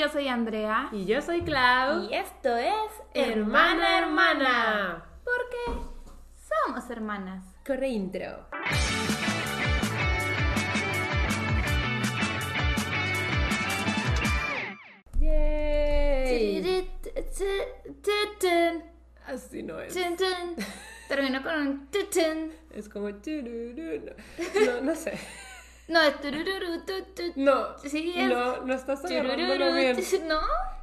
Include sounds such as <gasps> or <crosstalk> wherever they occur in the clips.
Yo soy Andrea. Y yo soy Clau. Y esto es Hermana Hermana. Porque somos hermanas. Corre intro. Yay. Así no es. Termino con un. Es como. No, no sé. No, es turururu, tutut. No. Sí, es No, no estás agarrándolo bien. tu- ¿No?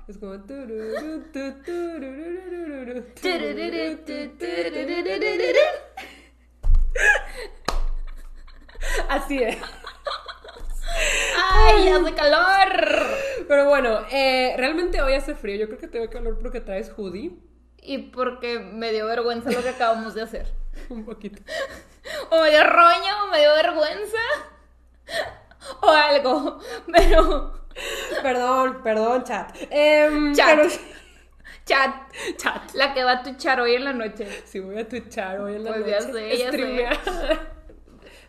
Es como tu, Turururu, tu. Así es. ¡Ay, hace calor! Pero bueno, eh, realmente hoy hace frío. Yo creo que tengo calor porque traes hoodie. Y porque me dio vergüenza lo que acabamos de hacer. <laughs> Un poquito. O me dio roña, o me dio vergüenza. <laughs> O algo. <laughs> Pero. Perdón, perdón, chat. Em, Chat. pero- Chat. chat. La que va a tuchar hoy en la noche. Si voy a twitchar hoy en la Pues noche. ya sé, ya sé. <laughs>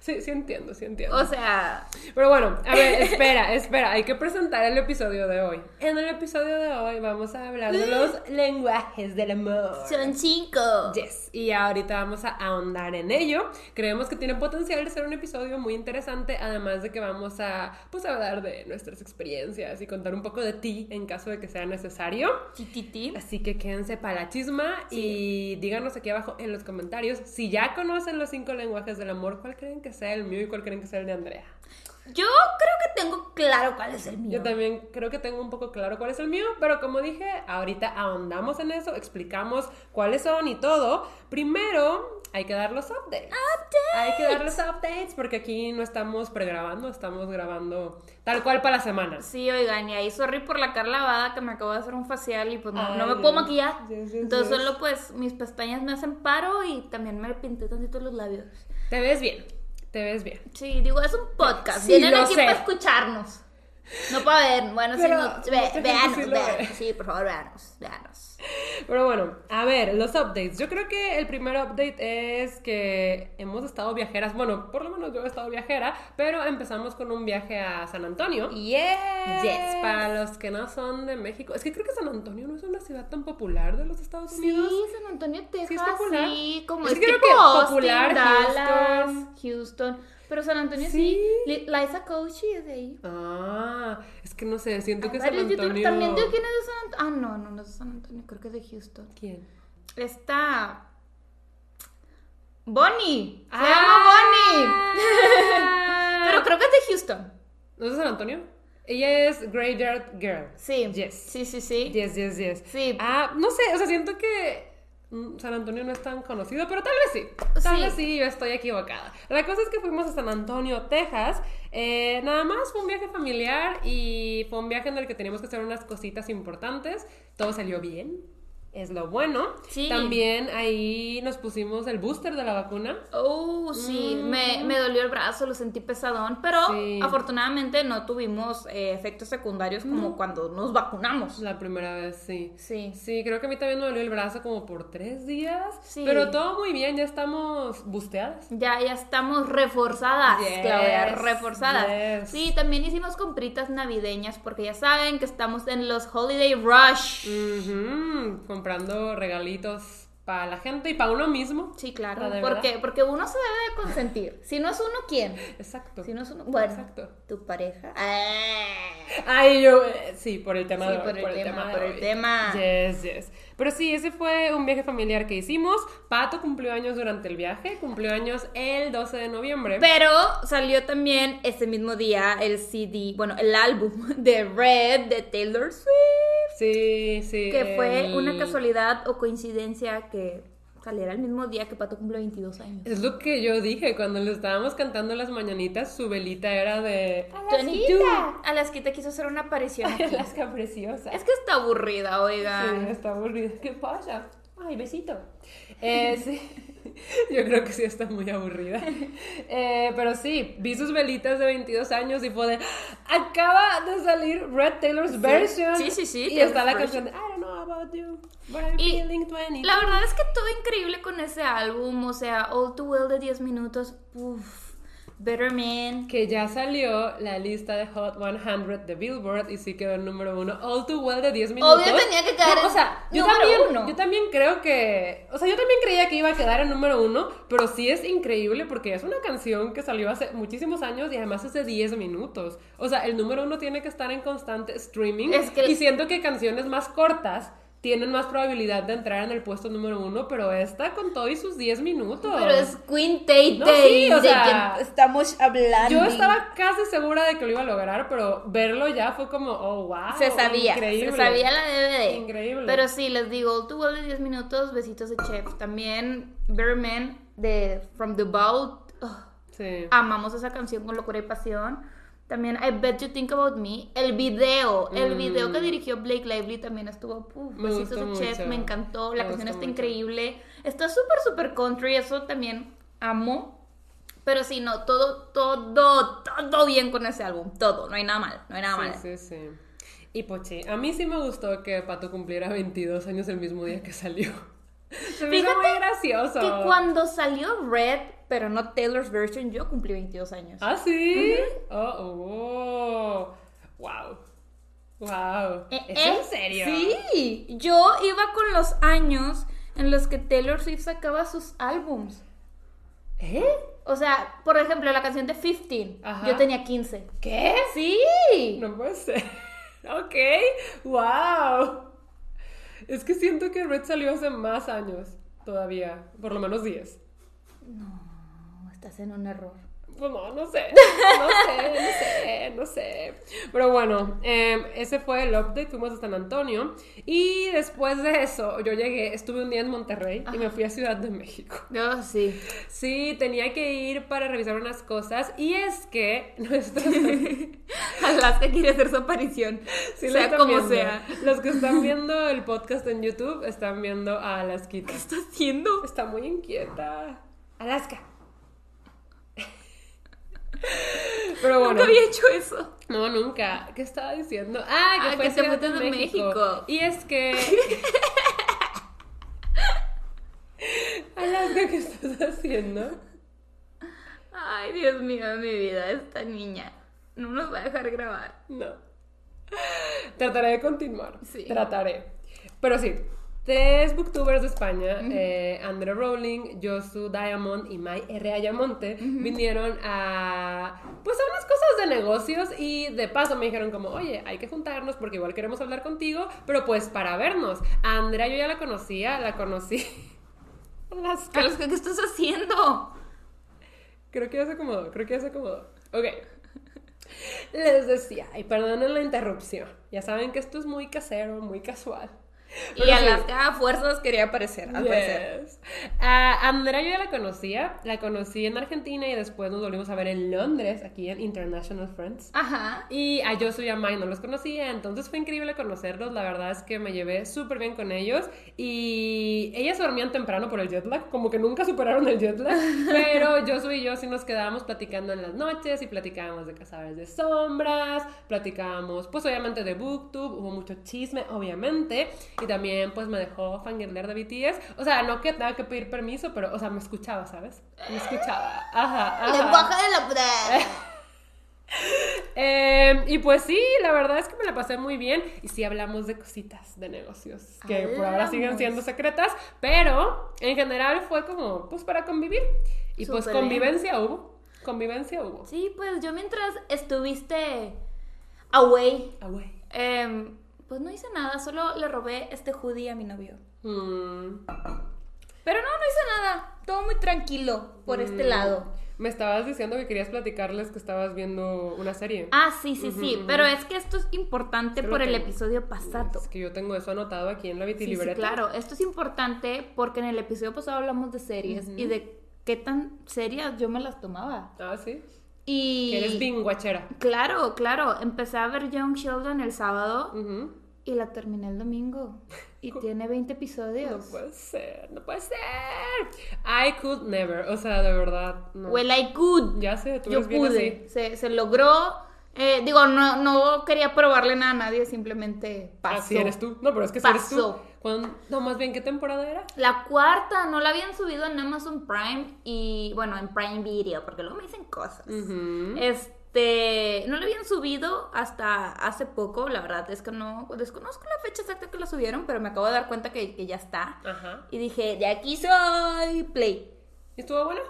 Sí, sí entiendo, sí entiendo. O sea. Pero bueno, a ver, espera, <laughs> espera, hay que presentar el episodio de hoy. En el episodio de hoy vamos a hablar de los <gasps> lenguajes del amor. Son cinco. Yes, y ahorita vamos a ahondar en ello. Creemos que tiene potencial de ser un episodio muy interesante, además de que vamos a pues hablar de nuestras experiencias y contar un poco de ti en caso de que sea necesario. Tititi. Así que quédense para la chisma y díganos aquí abajo en los comentarios si ya conocen los cinco lenguajes del amor, cuál creen que sea el mío y cuál creen que sea el de Andrea. Yo creo que tengo claro cuál es el mío. Yo también creo que tengo un poco claro cuál es el mío, pero como dije, ahorita ahondamos en eso, explicamos cuáles son y todo. Primero hay que dar los updates. Hay que dar los updates porque aquí no estamos pregrabando, estamos grabando tal cual para la semana. Sí, oigan, y ahí sorry por la cara lavada que me acabo de hacer un facial y pues no, Ay, no me puedo maquillar. Yes, yes, Entonces yes. solo pues mis pestañas me hacen paro y también me pinté tantito los labios. Te ves bien, te ves bien. Sí, digo, es un podcast. Sí, Vienen aquí sé. para escucharnos. No para ver. Bueno, sí, Pero no, ve- sí lo véanos. ve. Sí, por favor, véanos, véanos. Pero bueno, a ver, los updates. Yo creo que el primer update es que hemos estado viajeras. Bueno, por lo menos yo he estado viajera, pero empezamos con un viaje a San Antonio. Yes. Yes, para los que no son de México. Es que creo que San Antonio no es una ciudad tan popular de los Estados Unidos. Sí, San Antonio, Texas. Sí, es popular. Sí, como Es es, que creo que Austin, popular, Dallas, Houston. Pero San Antonio sí. Sí. Li- Liza Koshy es de ahí. Ah, es que no sé, siento que San. Antonio. También de quién es de San Antonio. Ah, no, no, no es de San Antonio. Creo que es de Houston. ¿Quién? Está. Bonnie. Se Ah. llama Bonnie. <laughs> Pero creo que es de Houston. ¿No es de San Antonio? Ella es Graveyard Girl. Sí. Yes. Sí, sí, sí. Yes, yes, yes. Sí. Ah, no sé, o sea, siento que San Antonio no es tan conocido, pero tal vez sí. Tal Sí. vez sí, yo estoy equivocada. La cosa es que fuimos a San Antonio, Texas. Eh, nada más fue un viaje familiar y fue un viaje en el que teníamos que hacer unas cositas importantes. Todo salió bien. Es lo bueno. Sí. También ahí nos pusimos el booster de la vacuna. Oh, sí, Mm. me, me dolió el brazo, lo sentí pesadón, pero Sí. afortunadamente no tuvimos eh, efectos secundarios como cuando nos vacunamos. La primera vez, sí. Sí. Sí, creo que a mí también me dolió el brazo como por tres días. Sí. Pero todo muy bien, ya estamos busteadas. Ya, ya estamos reforzadas, Yes, Claudia, reforzadas. yes. Sí, también hicimos compritas navideñas porque ya saben que estamos en los Holiday Rush. Ujú, Comprando regalitos para la gente y para uno mismo. Sí, claro. La de ¿Por verdad. qué? Porque uno se debe de consentir. Si no es uno, ¿quién? Exacto. Si no es uno, bueno, Exacto. tu pareja. Ah. Ay, yo, eh, sí, por el tema Sí, de por el tema, por el tema. Yes, yes. Pero sí, ese fue un viaje familiar que hicimos. Pato cumplió años durante el viaje, cumplió años el 12 de noviembre. Pero salió también ese mismo día el CD, bueno, el álbum de Red de Taylor Swift. Sí, sí. Que fue el- una casualidad o coincidencia que saliera el mismo día que Pato cumple 22 años. Es lo que yo dije cuando le estábamos cantando las mañanitas, su velita era de... Alaskita. Alaskita quiso hacer una aparición <laughs> aquí. Alaska preciosa. Es que está aburrida, Sí, oigan. está aburrida. ¿Qué pasa? Ay, besito. Eh, sí. <laughs> Yo creo que sí está muy aburrida. <laughs> Eh, pero sí, vi sus velitas de 22 años y fue de. Acaba de salir Red Taylor's version. Sí, sí, sí, Y está la Taylor's canción de I don't know about you, but I'm Y feeling 20. La verdad es que todo increíble con ese álbum, o sea, All Too Well de 10 minutos, uff. Better Man. Que ya salió la lista de Hot 100 de Billboard y sí quedó el número uno. All Too Well de 10 minutos. Obvio tenía que quedar No, en O sea, yo número también, uno. yo también creo que. O sea, yo también creía que iba a quedar en número uno, pero sí es increíble porque es una canción que salió hace muchísimos años y además es de 10 minutos. O sea, el número uno tiene que estar en constante streaming. Es que- Y siento que canciones más cortas tienen más probabilidad de entrar en el puesto número uno, pero esta con todo y sus 10 minutos. Pero es Queen Tay No, sí, o de sea, quien estamos hablando. Yo estaba casi segura de que lo iba a lograr, pero verlo ya fue como, oh, wow. Se sabía, Increíble. se sabía la DVD. Increíble. Pero sí, les digo, Too Well de 10 minutos, besitos de chef. También Better Man de From the Vault. Sí. amamos esa canción con locura y pasión. También I Bet You Think About Me. El video, el video que dirigió Blake Lively también estuvo. Mm. Me gustó de chef, mucho. me encantó. La Me canción está mucho. increíble. Está súper, súper country. Eso también amo. Pero sí, no, todo, todo, todo bien con ese álbum. Todo, no hay nada mal, no hay nada mal. Sí, sí, sí. Y Pochi, a mí sí me gustó que Pato cumpliera 22 años el mismo día que salió. <laughs> Se me hizo Fíjate muy gracioso. Que cuando salió Red, pero no Taylor's version, yo cumplí 22 años. ¿Ah, sí? Oh, oh. Wow. Wow. Eh, ¿Es eh, en serio? Sí, yo iba con los años en los que Taylor Swift sacaba sus álbums. ¿Eh? O sea, por ejemplo, la canción de 15, Ajá. yo tenía 15. ¿Qué? Sí. No puede ser. <laughs> Ok. Wow. Es que siento que Red salió hace más años todavía. Por lo menos 10. No, estás en un error. No, no sé. No sé, no sé, no sé. Pero bueno, eh, ese fue el update. Fuimos a San Antonio. Y después de eso, yo llegué, estuve un día en Monterrey y me fui a Ciudad de México. Yo sí. Sí, tenía que ir para revisar unas cosas. Y es que <laughs> nuestros. <laughs> Alaska quiere hacer su aparición. Sí, sea como viendo. sea. Los que están viendo el podcast en YouTube están viendo a Alaskita. ¿Qué está haciendo? Está muy inquieta. Alaska. Pero bueno. Nunca había hecho eso. No, nunca. ¿Qué estaba diciendo? Ah, que Ah, fue que de México. Y es que. <laughs> Alaska, ¿qué estás haciendo? Ay, Dios mío mi vida, esta niña. No nos va a dejar grabar. No. Trataré de continuar. Sí. Trataré. Pero sí. Tres booktubers de España, eh, Andrea Rowling, Josu Diamond y Mai R. Ayamonte, vinieron a, pues a unas cosas de negocios y de paso me dijeron como, oye, hay que juntarnos porque igual queremos hablar contigo, pero pues para vernos. Andrea yo ya la conocía, la conocí. <laughs> Las Alaska, ¿qué estás haciendo? Creo que ya se acomodó, creo que ya se acomodó. Ok. Les decía, y perdonen la interrupción, ya saben que esto es muy casero, muy casual. Y a fuerzas quería aparecer, al parecer. A Andrea yo ya la conocía, la conocí en Argentina y después nos volvimos a ver en Londres, aquí en International Friends. Ajá. Y a Josu y a Mai no los conocía, entonces fue increíble conocerlos, la verdad es que me llevé súper bien con ellos y ellas dormían temprano por el jet lag, como que nunca superaron el jet lag, <laughs> pero Josu y yo sí nos quedábamos platicando en las noches y platicábamos de Cazadores de Sombras, platicábamos pues obviamente de Booktube, hubo mucho chisme obviamente y también pues me dejó fangirlear de BTS, o sea, no que tenga que pedir permiso, pero o sea, me escuchaba, ¿sabes? Me escuchaba, ajá, ajá. Lenguaje de la prueba. <laughs> Eh, y pues sí, la verdad es que me la pasé muy bien. Y sí hablamos de cositas de negocios que por ahora siguen siendo secretas, pero en general fue como, pues para convivir. Y pues bien. convivencia hubo. Convivencia hubo. Sí, pues yo mientras estuviste away, Ah, güey. Pues no hice nada, solo le robé este hoodie a mi novio. Mm, Pero no, no hice nada. Todo muy tranquilo por este lado. me estabas diciendo que querías platicarles que estabas viendo una serie. Ah, sí, sí, sí. Pero es que esto es importante Creo por el episodio pasado. Es que yo tengo eso anotado aquí en la Sí, sí, vitilibreta. claro. Esto es importante porque en el episodio pasado hablamos de series y de qué tan serias yo me las tomaba. Ah, sí. Y... Que eres binguachera. Claro, claro. Empecé a ver Young Sheldon el sábado y la terminé el domingo. Y tiene 20 No episodios. puede ser, no puede ser. I could never. O sea, de verdad. No. Well, I could. Ya sé, tú Yo eres bien así. pude. Se, se logró. Eh, digo, no, no quería probarle nada a nadie, simplemente pasó. Así eres tú. No, pero es que si eres tú. ¿Cuándo- No, más bien, ¿qué temporada era? La cuarta no la habían subido en Amazon Prime y, bueno, en Prime Video, porque luego me dicen cosas. Este, no la habían subido hasta hace poco, la verdad es que no, desconozco la fecha exacta que la subieron, pero me acabo de dar cuenta que, que ya está. Ajá. Y dije, de aquí soy, play. ¿Y estuvo buena?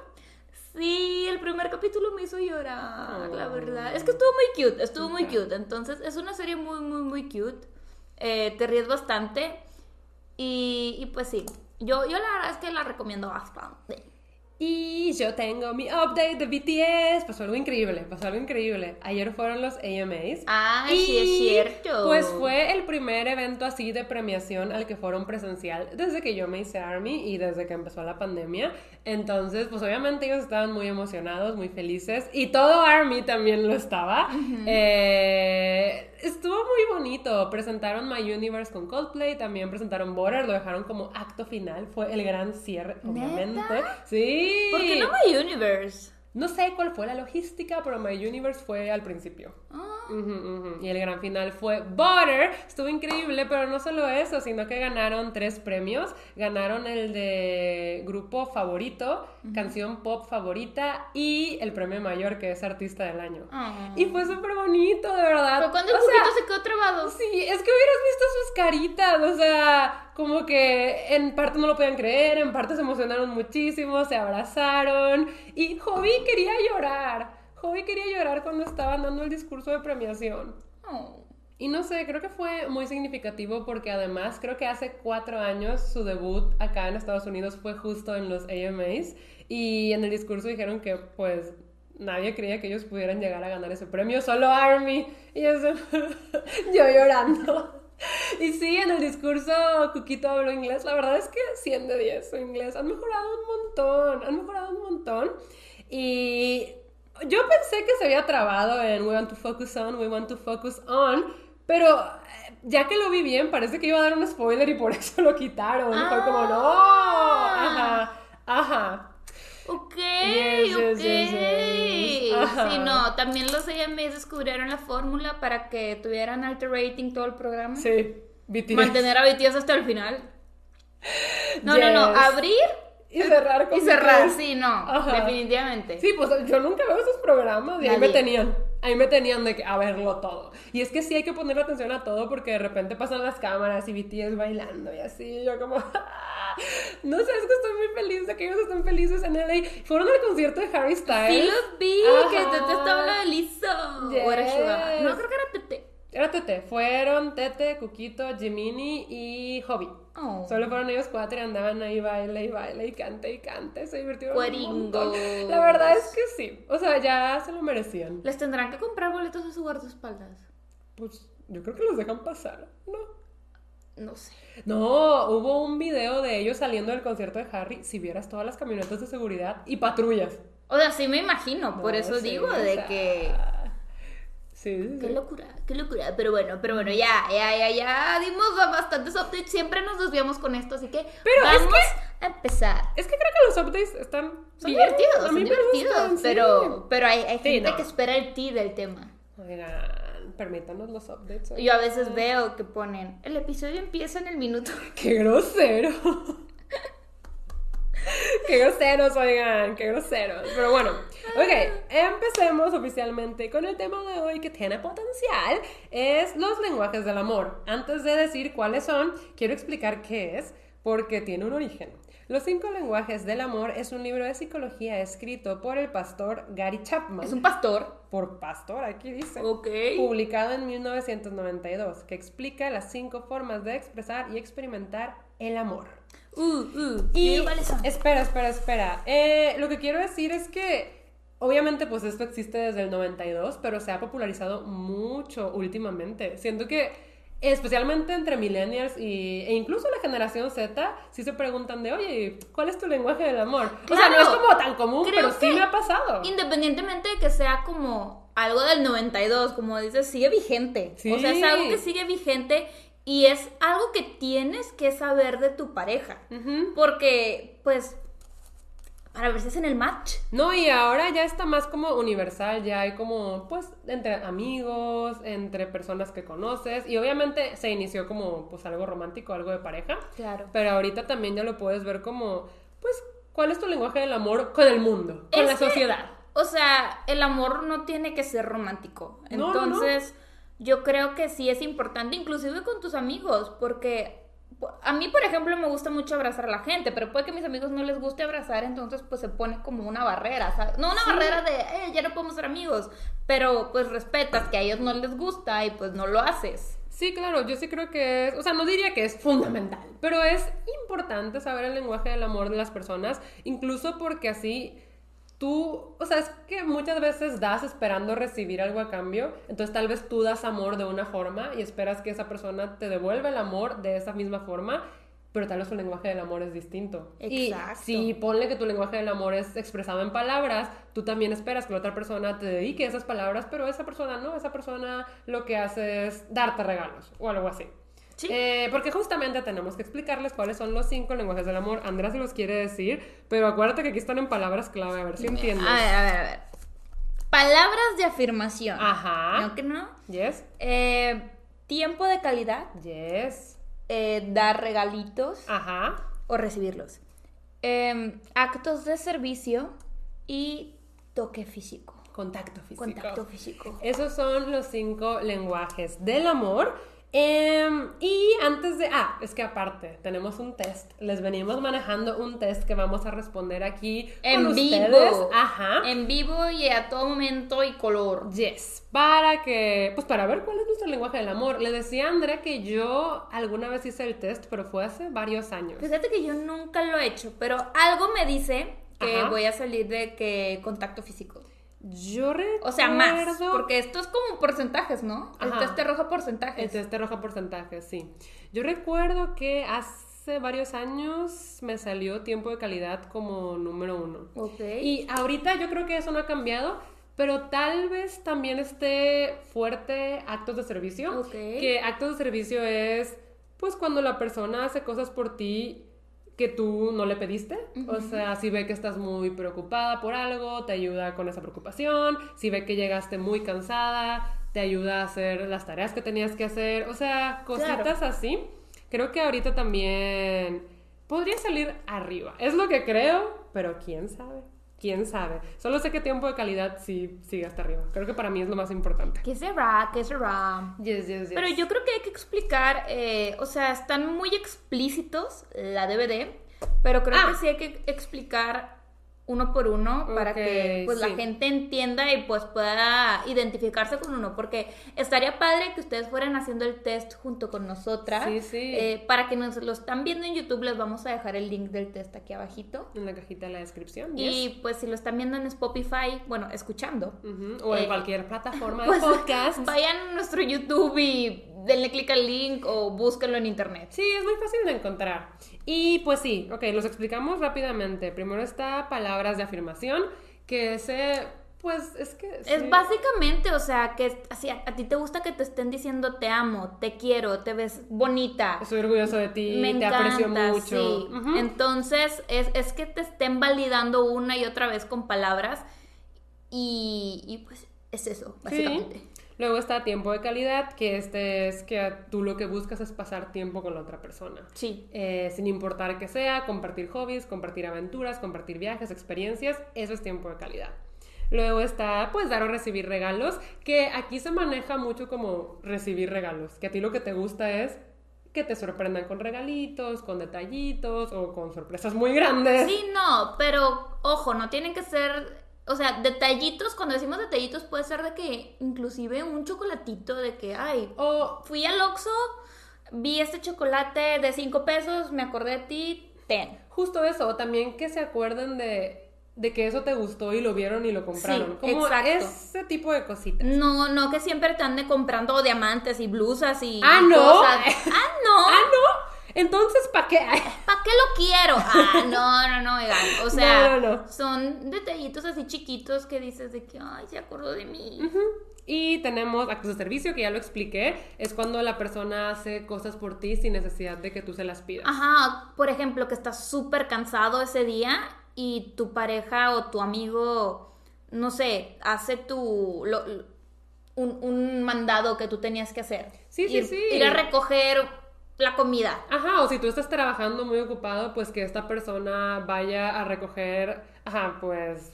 Sí, el primer capítulo me hizo llorar, la verdad. Es que estuvo muy cute, estuvo muy cute. Entonces, es una serie muy, muy, muy cute. Eh, te ríes bastante. Y, y pues sí, yo, yo la verdad es que la recomiendo bastante. Y yo tengo mi update de BTS. Pasó algo increíble, pasó algo increíble. Ayer fueron los AMAs. Ay, sí es Y, cierto. Pues fue el primer evento así de premiación al que fueron presencial desde que yo me hice Army y desde que empezó la pandemia. Entonces, pues obviamente ellos estaban muy emocionados, muy felices y todo Army también lo estaba. Eh, estuvo muy bonito. Presentaron My Universe con Coldplay, también presentaron Border, lo dejaron como acto final. Fue el gran cierre, obviamente. Sí. ¿Por qué no My Universe? No sé cuál fue la logística, pero My Universe fue al principio. Ah. Y el gran final fue Butter. Estuvo increíble, pero no solo eso, sino que ganaron tres premios. Ganaron el de grupo favorito, canción pop favorita y el premio mayor, que es artista del año. ah. Y fue súper bonito, de verdad. Pero cuando el O sea, cubito se quedó trabado. Sí, es que hubieras visto sus caritas, o sea, como que en parte no lo podían creer, en parte se emocionaron muchísimo, se abrazaron y Hobby quería llorar. Hobby quería llorar cuando estaban dando el discurso de premiación. Oh. Y no sé, creo que fue muy significativo porque además creo que hace cuatro años su debut acá en Estados Unidos fue justo en los AMAs y en el discurso dijeron que pues nadie creía que ellos pudieran llegar a ganar ese premio, solo Army. Y eso, <laughs> yo llorando. Y sí, en el discurso Cuquito habló inglés. La verdad es que 100 de 10 su inglés. Han mejorado un montón, han mejorado un montón. Y yo pensé que se había trabado en We want to focus on, we want to focus on, pero eh, ya que lo vi bien, parece que iba a dar un spoiler y por <laughs> eso lo quitaron. Fue como, no, Ah. ajá, ajá. Ok, Yes, ok. yes, yes. Ajá. Sí, no, también los AMAs descubrieron la fórmula para que tuvieran alto rating todo el programa. Sí, BTS. Mantener a BTS hasta el final. No, no, no, abrir Y cerrar con y cerrar, sí, no, Ajá. definitivamente. Sí, pues yo nunca veo esos programas y ahí me tenían. Ahí me tenían de que a verlo todo. Y es que sí hay que ponerle atención a todo porque de repente pasan las cámaras y BTS bailando y así. Yo como... <laughs> No sé, es que estoy muy feliz de que ellos estén felices en LA. Fueron al concierto de Harry Styles. Sí los vi, Ajá. que Tete estaba hablando de Lizzo. Yes. No, creo que era Tete. Era Tete. Fueron Tete, Cuquito, Jimini y Hobby. Oh. Solo fueron ellos cuatro y andaban ahí baile y baile y cante y cante. Se divirtieron un. La verdad es que sí. O sea, ya se lo merecían. Les tendrán que comprar boletos a su guardaespaldas. Pues yo creo que los dejan pasar, ¿no? No sé. No, hubo un video de ellos saliendo del concierto de Harry. Si vieras todas las camionetas de seguridad y patrullas. O sea, sí me imagino, por eso sí, digo o de que... Sí, sí, Qué locura, qué locura. Pero bueno, pero bueno, ya, ya, ya, ya dimos bastantes updates. Siempre nos desviamos con esto, así que Pero es vamos a empezar. Es que creo que los updates están Son bien. divertidos, son divertidos, gustan, sí. pero, pero hay, gente no. que espera el ti del tema. Oigan, permítanos los updates. Yo a veces veo que ponen, el episodio empieza en el minuto. <laughs> ¡Qué grosero! ¡Qué groseros, oigan! ¡Qué groseros! Pero bueno, ok, empecemos oficialmente con el tema de hoy que tiene potencial. Es los lenguajes del amor. Antes de decir cuáles son, quiero explicar qué es, porque tiene un origen. Los cinco lenguajes del amor es un libro de psicología escrito por el pastor Gary Chapman. Es un pastor. Por pastor, aquí dice. Ok. Publicado en 1992, que explica las cinco formas de expresar y experimentar el amor. Uh, uh. Y ¿qué cuáles son? espera, espera, espera. Eh, lo que quiero decir es que obviamente pues esto existe desde el 92, pero se ha popularizado mucho últimamente. Siento que especialmente entre millennials y, e incluso la generación Z, sí se preguntan de, oye, ¿cuál es tu lenguaje del amor? o sea, no Claro. es como tan común, pero sí me ha pasado. Independientemente de que sea como algo del 92, como dices, sigue vigente. Sí. O sea, es algo que sigue vigente y es algo que tienes que saber de tu pareja. Porque, pues, para ver si hacen el match. No, y ahora ya está más como universal, ya hay como, pues, entre amigos, entre personas que conoces, y obviamente se inició como, pues, algo romántico, algo de pareja. Claro. Pero ahorita también ya lo puedes ver como, pues, ¿cuál es tu lenguaje del amor con el mundo, con Es la que, sociedad? O sea, el amor no tiene que ser romántico. No, no, no. Yo creo que sí es importante, inclusive con tus amigos, porque a mí, por ejemplo, me gusta mucho abrazar a la gente, pero puede que a mis amigos no les guste abrazar, entonces pues se pone como una barrera, ¿sabes? No una Sí. barrera de, eh, ya no podemos ser amigos, pero pues respetas que a ellos no les gusta y pues no lo haces. Sí, claro, yo sí creo que es, o sea, no diría que es fundamental, pero es importante saber el lenguaje del amor de las personas, incluso porque así tú, o sea, es que muchas veces das esperando recibir algo a cambio, entonces tal vez tú das amor de una forma y esperas que esa persona te devuelva el amor de esa misma forma. Pero tal vez tu lenguaje del amor es distinto. Exacto. Y si ponle que tu lenguaje del amor es expresado en palabras, tú también esperas que la otra persona te dedique esas palabras, pero esa persona no, esa persona lo que hace es darte regalos o algo así. Sí. Eh, porque justamente tenemos que explicarles cuáles son los cinco lenguajes del amor. Andrea se los quiere decir, pero acuérdate que aquí están en palabras clave, a ver si entiendes. A ver, a ver, a ver. Palabras de afirmación. Ajá. ¿No que no? Yes, Eh, tiempo de calidad, yes, eh, dar regalitos ajá. o recibirlos. Em, actos de servicio y toque físico. Contacto físico. Contacto físico. Esos son los cinco lenguajes del amor. Em, y antes de... Ah, es que aparte, tenemos un test. Les venimos manejando un test que vamos a responder aquí En con vivo. ustedes. Ajá. En vivo y a todo momento y color. Yes, para que, pues para ver cuál es nuestro lenguaje del amor. Le decía a Andrea que yo alguna vez hice el test, pero fue hace varios años. Fíjate que yo nunca lo he hecho, pero algo me dice que Ajá. voy a salir de que contacto físico. Yo recuerdo... O sea, más. Porque esto es como porcentajes, ¿no? El test te arroja porcentajes. El test te arroja porcentajes, sí. Yo recuerdo que hace varios años me salió tiempo de calidad como número uno. Ok. Y ahorita yo creo que eso no ha cambiado, pero tal vez también esté fuerte actos de servicio. Ok. Que actos de servicio es, pues, cuando la persona hace cosas por ti que tú no le pediste. O sea, si ve que estás muy preocupada por algo, te ayuda con esa preocupación. Si ve que llegaste muy cansada, te ayuda a hacer las tareas que tenías que hacer. O sea, cositas así. Creo que ahorita también podría salir arriba. Es lo que creo, pero quién sabe. ¿Quién sabe? Solo sé que tiempo de calidad sí sigue hasta arriba. Creo que para mí es lo más importante. ¿Qué será? ¿Qué será? Yes, yes, yes. Pero yo creo que hay que explicar, eh, o sea, están muy explícitos la DVD, pero creo Ah. que sí hay que explicar uno por uno para que pues sí. la gente entienda y pues pueda identificarse con uno, porque estaría padre que ustedes fueran haciendo el test junto con nosotras. Sí, sí. Eh, para que nos lo están viendo en YouTube les vamos a dejar el link del test aquí abajito. En la cajita de la descripción. yes. Y pues si lo están viendo en Spotify, bueno, escuchando, O en eh, cualquier plataforma <laughs> pues de podcast. vayan a nuestro YouTube y denle clic al link o búsquenlo en internet. Sí, es muy fácil de encontrar. Y pues sí, ok, los explicamos rápidamente. Primero está palabras de afirmación, que ese, pues es que... sí. Es básicamente, o sea, que así a, a ti te gusta que te estén diciendo te amo, te quiero, te ves bonita. Estoy orgulloso de ti, Me te encanta, aprecio mucho. sí. Ujú. Entonces, es, es que te estén validando una y otra vez con palabras y, y pues es eso, básicamente. Sí. Luego está tiempo de calidad, que este es que tú lo que buscas es pasar tiempo con la otra persona. Sí. Eh, sin importar que sea, compartir hobbies, compartir aventuras, compartir viajes, experiencias, eso es tiempo de calidad. Luego está, pues, dar o recibir regalos, que aquí se maneja mucho como recibir regalos, que a ti lo que te gusta es que te sorprendan con regalitos, con detallitos o con sorpresas muy grandes. Sí, no, pero ojo, no tienen que ser, o sea, detallitos, cuando decimos detallitos puede ser de que inclusive un chocolatito de que, ay, O fui al Oxxo, vi este chocolate de 5 pesos, me acordé de ti, ten. justo eso, también que se acuerden de, de que eso te gustó y lo vieron y lo compraron. Sí, como exacto. ese tipo de cositas. No, no que siempre te ande comprando diamantes y blusas y Ah, y ¿no? cosas. Ah, no. <laughs> Ah, no. Entonces, ¿para qué? ¿Para qué lo quiero? Ah, <laughs> no, no, no, oigan. O sea, No, no, no. son detallitos así chiquitos que dices de que, ay, se acordó de mí. Ujú. Y tenemos actos de servicio, que ya lo expliqué. Es cuando la persona hace cosas por ti sin necesidad de que tú se las pidas. Ajá, por ejemplo, que estás súper cansado ese día y tu pareja o tu amigo, no sé, hace tu... lo- un, un mandado que tú tenías que hacer. Sí, sí, sí. Ir a recoger la comida. Ajá, o si tú estás trabajando muy ocupado, pues que esta persona vaya a recoger, ajá, pues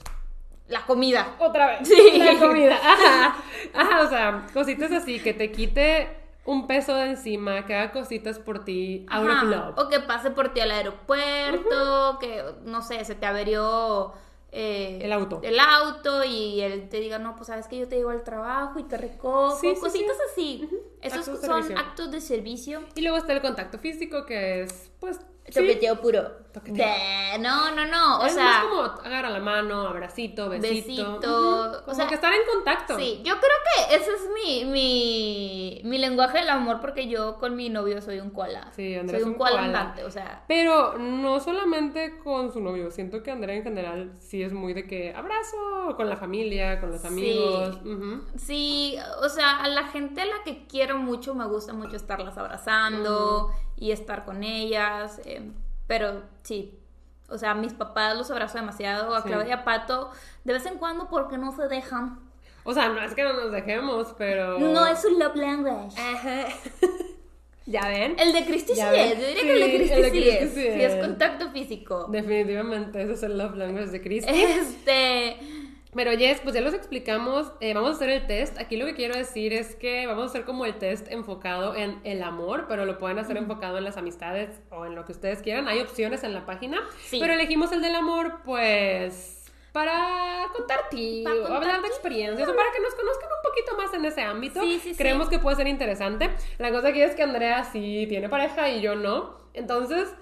La comida. otra vez <laughs> Sí. la comida. Ajá. Ajá, o sea, cositas así que te quite un peso de encima, que haga cositas por ti out of Ajá, love. O que pase por ti al aeropuerto, que no sé, se te averió eh, El auto. El auto y él te diga, no, pues sabes que yo te llevo al trabajo y te recojo. Sí, sí, cositas así. Esos Actos son servicio. actos de servicio. Y luego está el contacto físico, que es, pues, Toqueteo puro. Toqueteo. De- no, no, no. O es sea, más como agarra la mano, abracito, besito. Besito, Ujú, o Como sea, que estar en contacto. Sí, yo creo que ese es mi, mi, mi lenguaje del amor porque yo con mi novio soy un koala. Sí, Andrea soy un un koala koala. andante, o sea, Pero no solamente con su novio, siento que Andrea en general sí es muy de que abrazo con la familia, con los Sí. amigos. ujú. sí, o sea, a la gente a la que quiero mucho me gusta mucho estarlas abrazando y estar con ellas, eh, pero sí. O sea, mis papás los abrazo demasiado, a Sí. Claudia Pato, de vez en cuando porque no se dejan. O sea, no es que no nos dejemos, pero... No es un love language. Ajá. <laughs> ¿Ya ven? El de Cristi sí ven. es, yo diría Sí, que el de Cristi sí, es. sí es. contacto físico. Definitivamente, ese es el love language de Cristi. Este. Pero Jess, pues ya los explicamos, eh, vamos a hacer el test. Aquí lo que quiero decir es que vamos a hacer como el test enfocado en el amor, pero lo pueden hacer enfocado en las amistades o en lo que ustedes quieran. Hay opciones en la página, Sí. pero elegimos el del amor, pues para contar ti, Para o contar hablar de experiencias, o para que nos conozcan un poquito más en ese ámbito. Sí, sí, sí. Creemos que puede ser interesante. La cosa aquí es que Andrea sí tiene pareja y yo no. Entonces,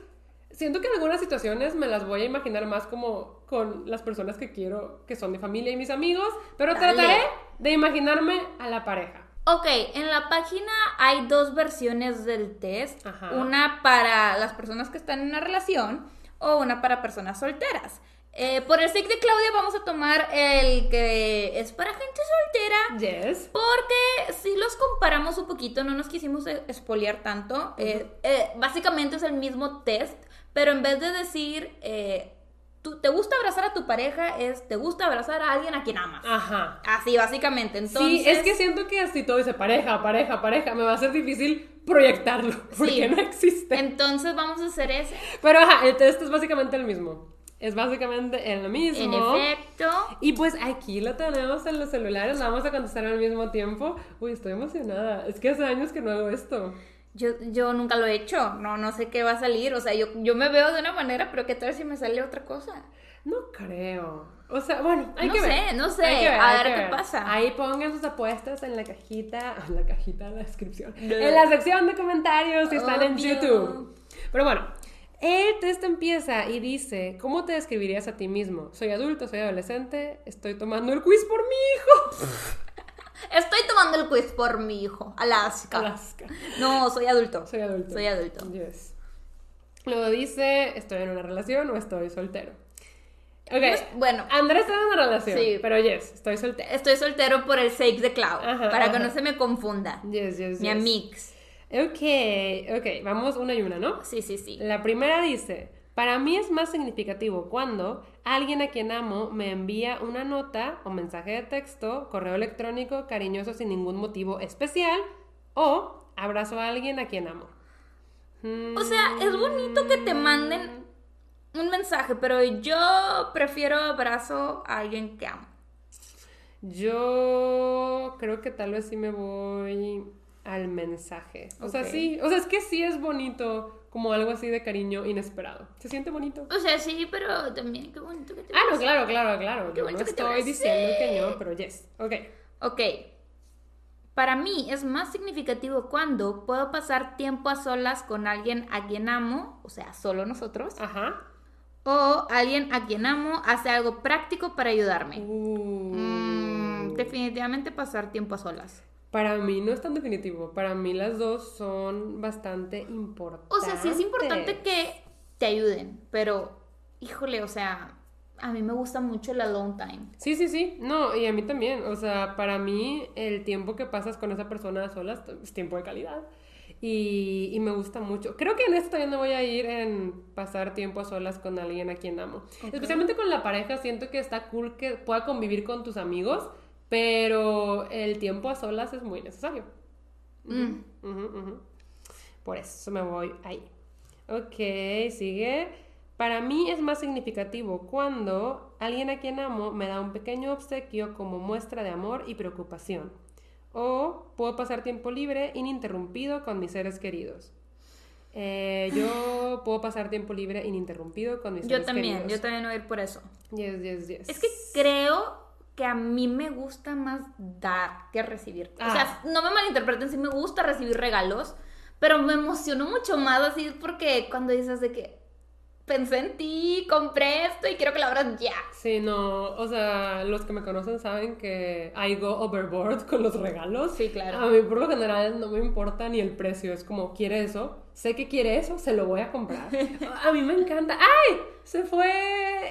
siento que en algunas situaciones me las voy a imaginar más como con las personas que quiero, que son mi familia y mis amigos, pero Dale. trataré de imaginarme a la pareja. Ok, en la página hay dos versiones del test. Ajá. Una para las personas que están en una relación o una para personas solteras. Eh, por el sake de Claudia vamos a tomar el que es para gente soltera. Yes. Porque si los comparamos un poquito, no nos quisimos eh, espolear tanto. Eh, eh, básicamente es el mismo test, pero en vez de decir, eh, tú, ¿te gusta abrazar a tu pareja? Es, ¿te gusta abrazar a alguien a quien amas? Ajá. Así, básicamente. Entonces, Sí, es que siento que así todo dice pareja, pareja, pareja, me va a ser difícil proyectarlo, porque Sí. no existe. Entonces vamos a hacer ese. Pero ajá, el test es básicamente el mismo. Es básicamente el mismo. En efecto. Y pues aquí lo tenemos en los celulares, lo vamos a contestar al mismo tiempo. Uy, estoy emocionada. Es que hace años que no hago esto. Yo, yo nunca lo he hecho. No, no sé qué va a salir. O sea, yo, yo me veo de una manera, pero ¿qué tal si me sale otra cosa? No creo. O sea, bueno, hay No que ver. sé, no sé. Que ver, A ver qué pasa. Ahí pongan sus apuestas en la cajita, en <laughs> la cajita de la descripción. No. En la sección de comentarios si están en. YouTube. Pero bueno, el test empieza y dice, ¿cómo te describirías a ti mismo? Soy adulto, soy adolescente, estoy tomando el quiz por mi hijo. <laughs> Estoy tomando el quiz por mi hijo, Alaska. Alaska. No, soy adulto. Soy adulto. Soy adulto. Yes. Luego dice, estoy en una relación o estoy soltero. Ok. Pues, bueno. Andrés está en una relación. Sí. Pero yes, estoy soltero. Estoy soltero por el sake de Clau. Ajá, para que no se me confunda. Yes, yes, Mi yes. amix. Ok, ok, vamos una y una, ¿no? Sí, sí, sí. La primera dice, para mí es más significativo cuando alguien a quien amo me envía una nota o mensaje de texto, correo electrónico, cariñoso sin ningún motivo especial, o abrazo a alguien a quien amo. O sea, es bonito que te manden un mensaje, pero yo prefiero abrazo a alguien que amo. Yo creo que tal vez sí me voy al mensaje. O sea, sí, o sea, es que sí es bonito, como algo así de cariño inesperado. Se siente bonito. O sea, sí, pero también qué bonito que te Ah, no, claro, claro, claro. Yo no estoy diciendo que no, pero yes. Ok. Ok. Para mí es más significativo cuando puedo pasar tiempo a solas con alguien a quien amo, o sea, solo nosotros, Ajá. o alguien a quien amo hace algo práctico para ayudarme. Uh. Mm, definitivamente pasar tiempo a solas. Para mí no es tan definitivo. Para mí las dos son bastante importantes. O sea, sí es importante que te ayuden, pero híjole, o sea, a mí me gusta mucho el alone time. Sí, sí, sí. No, y a mí también. O sea, para mí el tiempo que pasas con esa persona a solas es tiempo de calidad. Y, y me gusta mucho. Creo que en esto también me voy a ir en pasar tiempo a solas con alguien a quien amo. Especialmente con la pareja, siento que está cool que pueda convivir con tus amigos, pero el tiempo a solas es muy necesario. Mm. Por eso me voy ahí. Ok, sigue. Para mí es más significativo cuando alguien a quien amo me da un pequeño obsequio como muestra de amor y preocupación. O puedo pasar tiempo libre ininterrumpido con mis seres queridos. Eh, yo puedo pasar tiempo libre ininterrumpido con mis Yo seres también, queridos. yo también voy a ir por eso. Yes, yes, yes. Es que creo que a mí me gusta más dar que recibir. O Ah. sea, no me malinterpreten, sí me gusta recibir regalos, pero me emociono mucho más así porque cuando dices de que pensé en ti, compré esto y quiero que lo abras ya. Sí, no, o sea, los que me conocen saben que I go overboard con los regalos. Sí, claro. A mí por lo general no me importa ni el precio, es como, ¿quiere eso? Sé que quiere eso, se lo voy a comprar. <laughs> A mí me encanta. ¡Ay! Se fue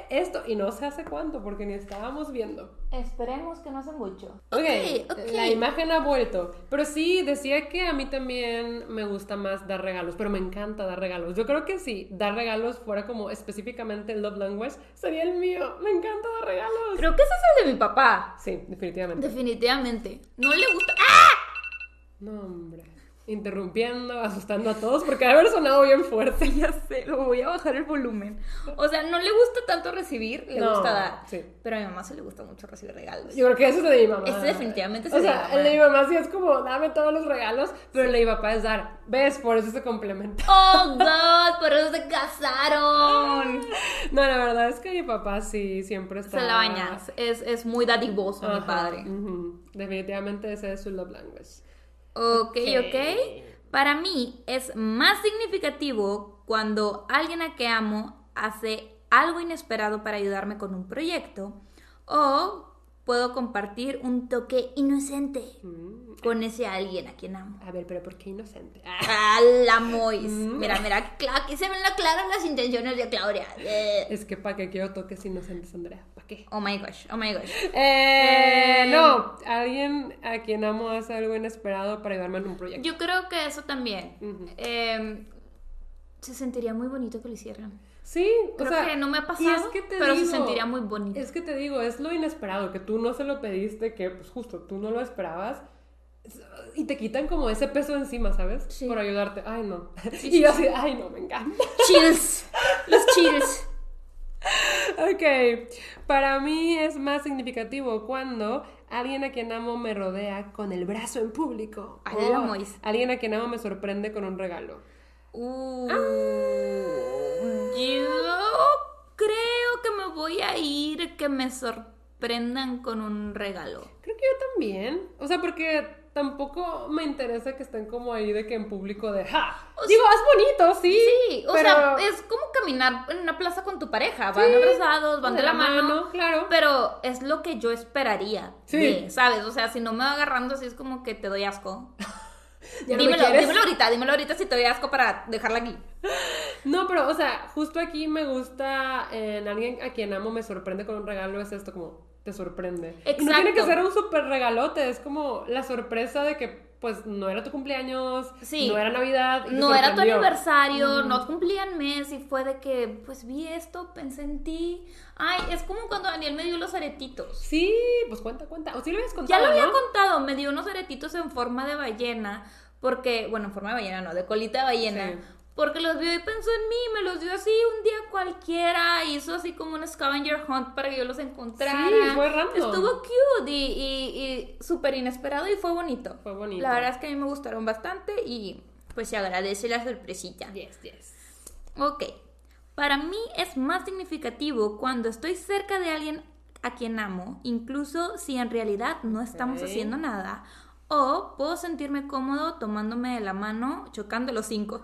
esto y no sé hace cuánto porque ni estábamos viendo. Esperemos que no hace mucho. Ok, ok. la imagen ha vuelto. Pero sí, decía que a mí también me gusta más dar regalos, pero me encanta dar regalos. Yo creo que si dar regalos fuera como específicamente love language, sería el mío. Me encanta dar regalos. Creo que ese es el de mi papá. Sí, definitivamente. Definitivamente. No le gusta. ¡Ah! No, hombre. Interrumpiendo, <laughs> asustando a todos porque ha de haber sonado bien fuerte. Ya sé, lo voy a bajar el volumen. O sea, no le gusta tanto recibir, le No, gusta dar. sí. Pero a mi mamá sí le gusta mucho recibir regalos. Yo creo que ese es de mi mamá. Ese definitivamente es O de sea, mi mamá. el de mi mamá sí es como, dame todos los regalos, pero el de mi papá es dar. ¿Ves? Por eso se complementa. Oh, <laughs> God, por eso se casaron. No, la verdad es que mi papá sí siempre está... Se la baña. Es, es muy dadivoso mi Ajá, padre. ujú. Definitivamente ese es su love language. Ok, Ok. Para mí es más significativo cuando alguien a que amo hace algo inesperado para ayudarme con un proyecto o puedo compartir un toque inocente Mm. con ese alguien a quien amo. A ver, pero ¿por qué inocente? Ah. ¡Ah, la Mois! Mm. Mira, mira, aquí se ven la claras las intenciones de Claudia. Es que para qué quiero toques inocentes, Andrea. Oh my gosh, oh my gosh. Eh, Eh. no, alguien a quien amo hace algo inesperado para ayudarme en un proyecto. Yo creo que eso también. Eh, se sentiría muy bonito que lo hicieran. Sí, o Creo sea, que no me ha pasado, es que te pero se digo, sentiría muy bonito. Es que te digo, es lo inesperado, que tú no se lo pediste, que pues justo tú no lo esperabas. Y te quitan como ese peso encima, ¿sabes? Sí. Por ayudarte. Ay, no. <laughs> y yo así, ay, no, me encanta. Chills. Los chills. <laughs> Ok, para mí es más significativo cuando alguien a quien amo me rodea con el brazo en público. Ay, O Mois. alguien a quien amo me sorprende con un regalo. Uh, Ah. Yo creo que me voy a ir que me sorprendan con un regalo. Creo que yo también. O sea, porque tampoco me interesa que estén como ahí de que en público de ¡ja! O Digo, es bonito, sí. Sí, o pero sea, es como caminar en una plaza con tu pareja. Van Sí, abrazados, van de, la, mano. claro. Pero es lo que yo esperaría. Sí. de, ¿Sabes? O sea, si no me va agarrando así es como que te doy asco. <laughs> ¿Ya no me dímelo, dímelo ahorita, dímelo ahorita si te doy asco para dejarla aquí. No, pero, o sea, justo aquí me gusta en alguien a quien amo me sorprende con un regalo, es esto como, te sorprende. Y no tiene que Exacto. ser un súper regalote, es como la sorpresa de que, pues, no era tu cumpleaños, Sí. no era Navidad. No era tu aniversario, no cumplían mes y fue de que, pues vi esto, pensé en ti. Ay, es como cuando Daniel me dio los aretitos. Sí, pues cuenta, cuenta. O sí lo habías Ya contado, lo había ¿no? contado, me dio unos aretitos en forma de ballena, porque, bueno, en forma de ballena, no, de colita de ballena. Sí. Porque los vio y pensó en mí, me los dio así un día cualquiera, hizo así como un scavenger hunt para que yo los encontrara. Sí, fue random. Estuvo cute y, y, y súper inesperado y fue bonito. Fue bonito. La verdad es que a mí me gustaron bastante y pues se agradece la sorpresita. Yes, yes. Ok, para mí es más significativo cuando estoy cerca de alguien a quien amo, incluso si en realidad no estamos haciendo nada, o puedo sentirme cómodo tomándome de la mano, chocando los cinco,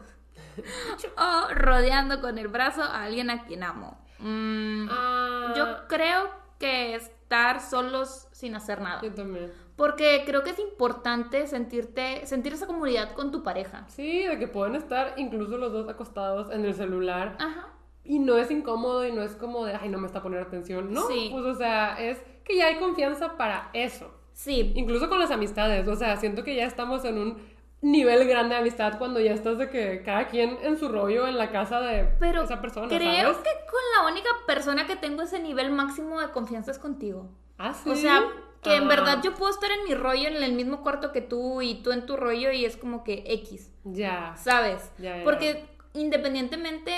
<laughs> o rodeando con el brazo a alguien a quien amo. Mm, Ah, Yo creo que estar solos sin hacer nada, yo también. porque creo que es importante sentirte, sentir esa comunidad con tu pareja. Sí, de que pueden estar incluso los dos acostados en el celular Ajá. y no es incómodo y no es como de, ay, no me está poniendo atención. No, Sí. pues o sea, es que ya hay confianza para eso. Sí, Incluso con las amistades, o sea, siento que ya estamos en un nivel grande de amistad cuando ya estás de que cada quien en su rollo en la casa de Pero esa persona, creo ¿sabes? que con la única persona que tengo ese nivel máximo de confianza es contigo. Ah, sí. O sea, que en Ah, verdad yo puedo estar en mi rollo en el mismo cuarto que tú y tú en tu rollo y es como que X, Ya. ¿sabes? Ya, ya, Porque independientemente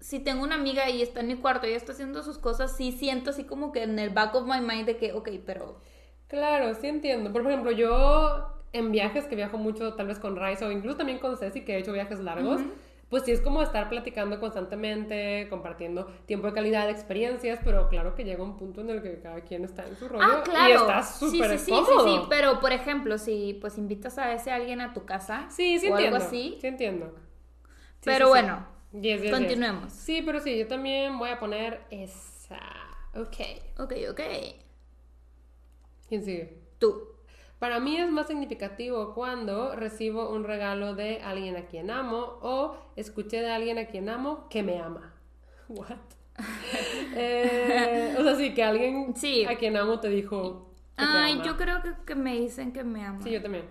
si tengo una amiga y está en mi cuarto y está haciendo sus cosas, sí siento así como que en el back of my mind de que, ok, pero... Claro, sí entiendo. Por ejemplo, yo en viajes que viajo mucho, tal vez con Raiza o incluso también con Ceci, que he hecho viajes largos, pues sí es como estar platicando constantemente, compartiendo tiempo de calidad, experiencias, pero claro que llega un punto en el que cada quien está en su rollo Ah, claro. y está súper sí, sí, sí, cómodo. sí, sí, pero por ejemplo, si pues invitas a ese alguien a tu casa Sí, sí o entiendo. algo así, Sí entiendo. Sí, pero sí, sí. bueno, Yes, yes, yes. continuemos. Sí, pero sí, yo también voy a poner esa. Ok. Ok, ok. ¿Quién sigue? Tú. Para mí es más significativo cuando recibo un regalo de alguien a quien amo o escuché de alguien a quien amo que me ama. <laughs> What? <laughs> Eh, o sea, sí, que alguien Sí. a quien amo te dijo que te Ay, ama. yo creo que, que me dicen que me aman. Sí, yo también.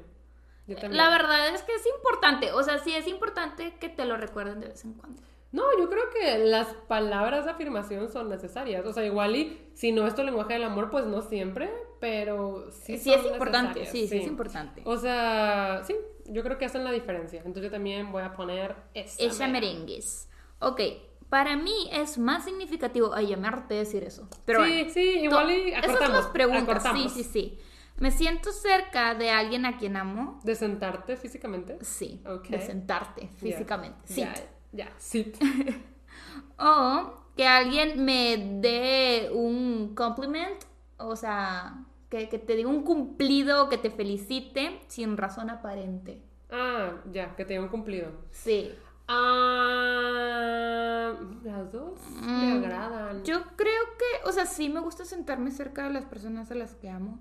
Yo también. La verdad es que es importante, o sea, sí es importante que te lo recuerden de vez en cuando. No, yo creo que las palabras de afirmación son necesarias. O sea, igual y si no es tu lenguaje del amor, pues no siempre, pero sí. Sí, es importante, sí, sí, es importante. O sea, sí, yo creo que hacen la diferencia. Entonces yo también voy a poner esa. Merengues. Ok, para mí es más significativo. Ay, de decir eso. Pero sí, bueno. sí, igual y Esas son acortamos. las preguntas. acortamos. Sí, sí, sí. ¿Me siento cerca de alguien a quien amo? ¿De sentarte físicamente? Sí. Ok. De sentarte físicamente. Sí. Ya, ya, sí. <laughs> <laughs> O que alguien me dé un compliment, o sea, que, que te diga un cumplido, que te felicite sin razón aparente. Ah, ya, que te hayan cumplido. Sí. Ah, las dos me Mm, agradan. Yo creo que, o sea, sí me gusta sentarme cerca de las personas a las que amo,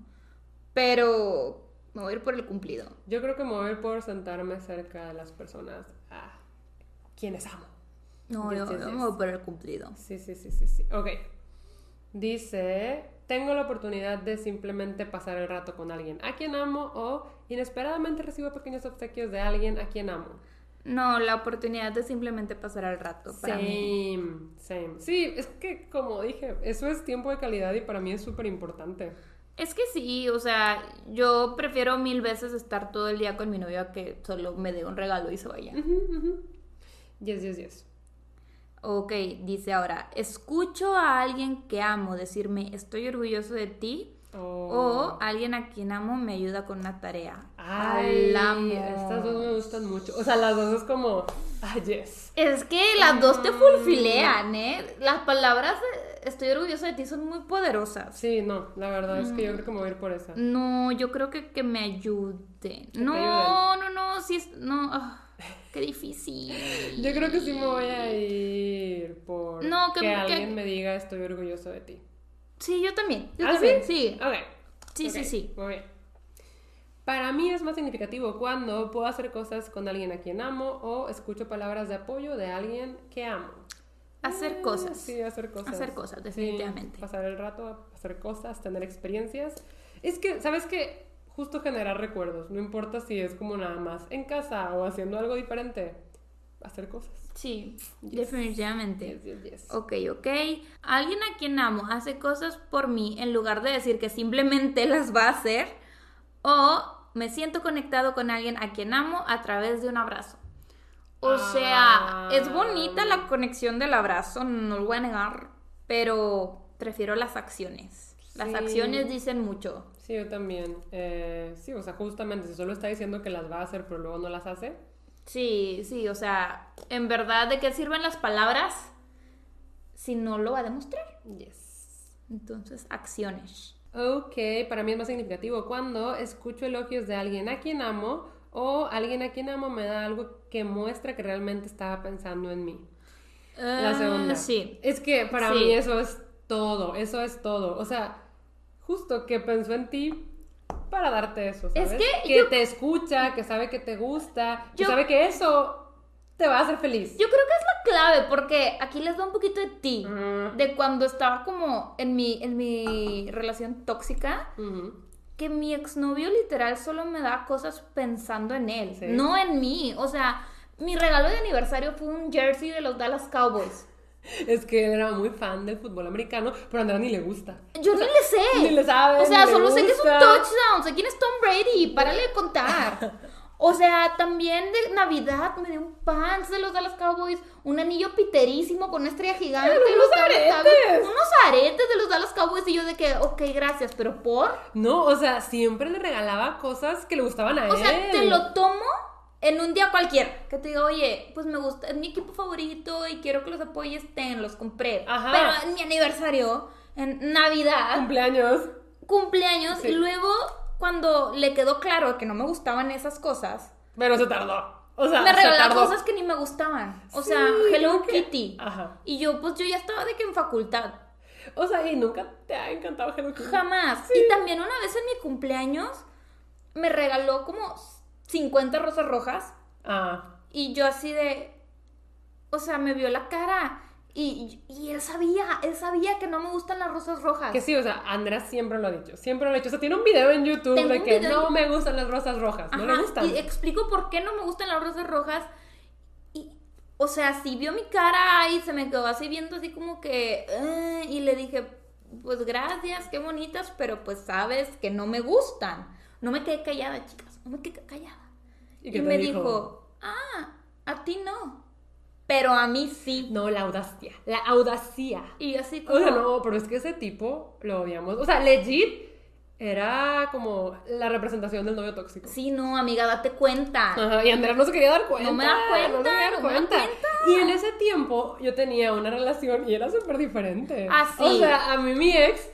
pero me voy a ir por el cumplido. Yo creo que me voy a ir por sentarme cerca de las personas a quienes amo. No, Yes, me voy por el cumplido. Sí, sí, sí, sí, sí. Ok. Dice, tengo la oportunidad de simplemente pasar el rato con alguien a quien amo o inesperadamente recibo pequeños obsequios de alguien a quien amo. No, la oportunidad de simplemente pasar el rato para mí. Same, same. Sí, es que como dije, eso es tiempo de calidad y para mí es súper importante. Es que sí, o sea, yo prefiero mil veces estar todo el día con mi novio a que solo me dé un regalo y se vaya. Yes, yes, yes. Ok, dice ahora, escucho a alguien que amo decirme estoy orgulloso de ti Oh. o alguien a quien amo me ayuda con una tarea. Ay, estas dos me gustan mucho. O sea, las dos es como, ah, yes. Es que las dos te fulfilean, ¿eh? Las palabras estoy orgulloso de ti son muy poderosas. Sí, no, la verdad es que yo creo que me voy a ir por esa. No, yo creo que, que me ayuden. No, ayuden. no, no, sí, no, ah, qué difícil. Yo creo que sí me voy a ir por No, que- que, que- alguien me diga estoy orgulloso de ti. Sí, yo también, yo ¿Ah, también, sí? sí. Ok. Sí, sí, Ok, sí. Muy bien. Para mí es más significativo cuando puedo hacer cosas con alguien a quien amo o escucho palabras de apoyo de alguien que amo. Hacer Eh, cosas. Sí, hacer cosas. Hacer cosas, Sí, definitivamente. pasar el rato, hacer cosas, tener experiencias. Es que, ¿sabes qué? Justo generar recuerdos. No importa si es como nada más en casa o haciendo algo diferente. Hacer cosas. Sí, Yes. definitivamente. Yes, yes, yes. Ok, ok. Alguien a quien amo hace cosas por mí en lugar de decir que simplemente <laughs> las va a hacer. O me siento conectado con alguien a quien amo a través de un abrazo. O Ah. sea, es bonita la conexión del abrazo, no lo voy a negar, pero prefiero las acciones. Las Sí. acciones dicen mucho. Sí, yo también. Eh, sí, o sea, justamente, si solo está diciendo que las va a hacer, pero luego no las hace. Sí, sí, o sea, en verdad, ¿de qué sirven las palabras si no lo va a demostrar? Yes. Entonces, acciones. Ok, para mí es más significativo cuando escucho elogios de alguien a quien amo o alguien a quien amo me da algo que muestra que realmente estaba pensando en mí. La Ah, segunda. Sí. Es que para Sí. mí eso es todo, eso es todo. O sea, justo que pensó en ti para darte eso, Es ¿sabes? que yo- te escucha, que sabe que te gusta, que Yo- sabe que eso te va a hacer feliz. Yo creo que es la clave, porque aquí les da un poquito de ti. De cuando estaba como en mi, en mi relación tóxica, que mi exnovio literal solo me da cosas pensando en él, Sí. no en mí. O sea, mi regalo de aniversario fue un jersey de los Dallas Cowboys. <laughs> Es que él era muy fan del fútbol americano, pero a Andrea ni le gusta. Yo ni le sé. ni le sabe, O sea, solo sé que es un touchdown. Sé quién es Tom Brady. <laughs> Párale de contar. O sea, también de Navidad me dio un pants de los Dallas Cowboys, un anillo piterísimo con una estrella gigante. de Unos los Dallas aretes. Cowboys, unos aretes de los Dallas Cowboys. Y yo de que, ok, gracias, pero por. No, o sea, siempre le regalaba cosas que le gustaban a O él. sea, te lo tomo en un día cualquiera. Que te diga, oye, pues me gusta, es mi equipo favorito y quiero que los apoyes, ten, los compré. Ajá. Pero en mi aniversario, en Navidad, Cumpleaños. cumpleaños, Sí. y luego cuando le quedó claro que no me gustaban esas cosas, Pero se tardó. O sea, me regalaba cosas que ni me gustaban. O Sí, sea, Hello que- Kitty. Ajá. Y yo, pues yo ya estaba de que en facultad. O sea, y nunca te ha encantado Hello Kitty. Jamás. Sí. Y también una vez en mi cumpleaños me regaló como 50 rosas rojas. Ah. Y yo así de. O sea, me vio la cara. Y, y él sabía, él sabía que no me gustan las rosas rojas. Que sí, o sea, Andrea siempre lo ha dicho. Siempre lo ha dicho. O sea, tiene un video en YouTube Tengo de que no en- me gustan las rosas rojas. No le gustan. Y explico por qué no me gustan las rosas rojas. Y, o sea, sí vio mi cara y se me quedó así viendo así como que... "Eh", y le dije, pues gracias, qué bonitas, pero pues sabes que no me gustan. No me quedé callada, chicas, no me quedé callada. ¿Y me dijo? dijo, ah, a ti no. Pero a mí sí. No, la audacia. La audacia. Y así como... O sea, no, pero es que ese tipo lo odiamos. O sea, legit era como la representación del novio tóxico. Sí, no, amiga, date cuenta. Ajá, y Andrea no se quería dar cuenta. No me da cuenta, no se quería dar no me da cuenta. cuenta. Y en ese tiempo yo tenía una relación y era súper diferente. Ah, sí. O sea, a mí mi ex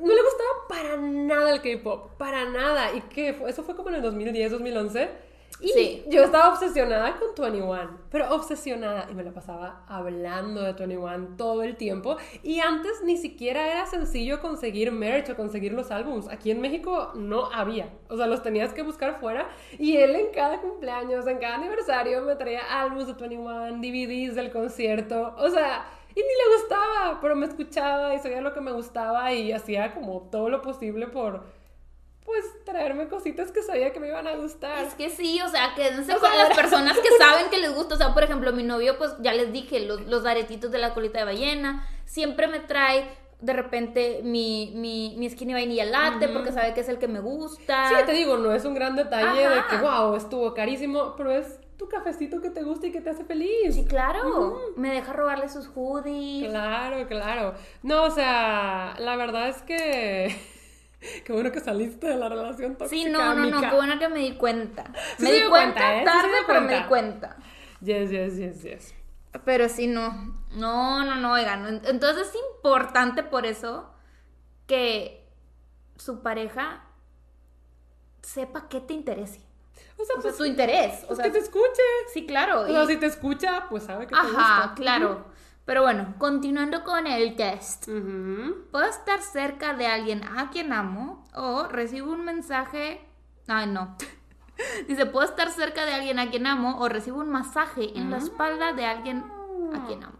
no le gustaba para nada el K-pop, para nada. ¿Y qué? fue? Eso fue como en el 2010, 2011. Y Sí. yo estaba obsesionada con 21, pero obsesionada. Y me la pasaba hablando de 21 todo el tiempo. Y antes ni siquiera era sencillo conseguir merch o conseguir los álbums. Aquí en México no había. O sea, los tenías que buscar fuera. Y él en cada cumpleaños, en cada aniversario, me traía álbumes de 21, DVDs del concierto. O sea, y ni le gustaba, pero me escuchaba y sabía lo que me gustaba y hacía como todo lo posible por pues traerme cositas que sabía que me iban a gustar. Es que sí, o sea, quédense O con sea, las personas que <laughs> saben que les gusta. O sea, por ejemplo, mi novio, pues ya les dije, los, los aretitos de la colita de ballena. Siempre me trae de repente mi, mi, mi skinny vainilla latte porque sabe que es el que me gusta. Sí, te digo, no es un gran detalle de que, wow, estuvo carísimo, pero es tu cafecito que te gusta y que te hace feliz. Sí, claro. Me deja robarle sus hoodies. Claro, claro. No, o sea, la verdad es que... <laughs> Qué bueno que saliste de la relación tóxica, Sí, no, no, no, qué bueno que me di cuenta. Sí me di cuenta, cuenta, ¿eh? Se tarde, pero me di cuenta. Yes, yes, yes, yes. Pero sí, no. No, no, no, oigan. en- Entonces es importante por eso que su pareja sepa qué te interese. O sea, O sea, pues, tu interés. O pues sea, que te escuche. sí, claro. O sea, y- si te escucha, pues sabe que te Ajá, gusta. claro. Pero bueno, continuando con el test. Puedo estar cerca de alguien a quien amo o recibo un mensaje. Ay, no. <laughs> Dice, puedo estar cerca de alguien a quien amo o recibo un masaje en la espalda de alguien a quien amo.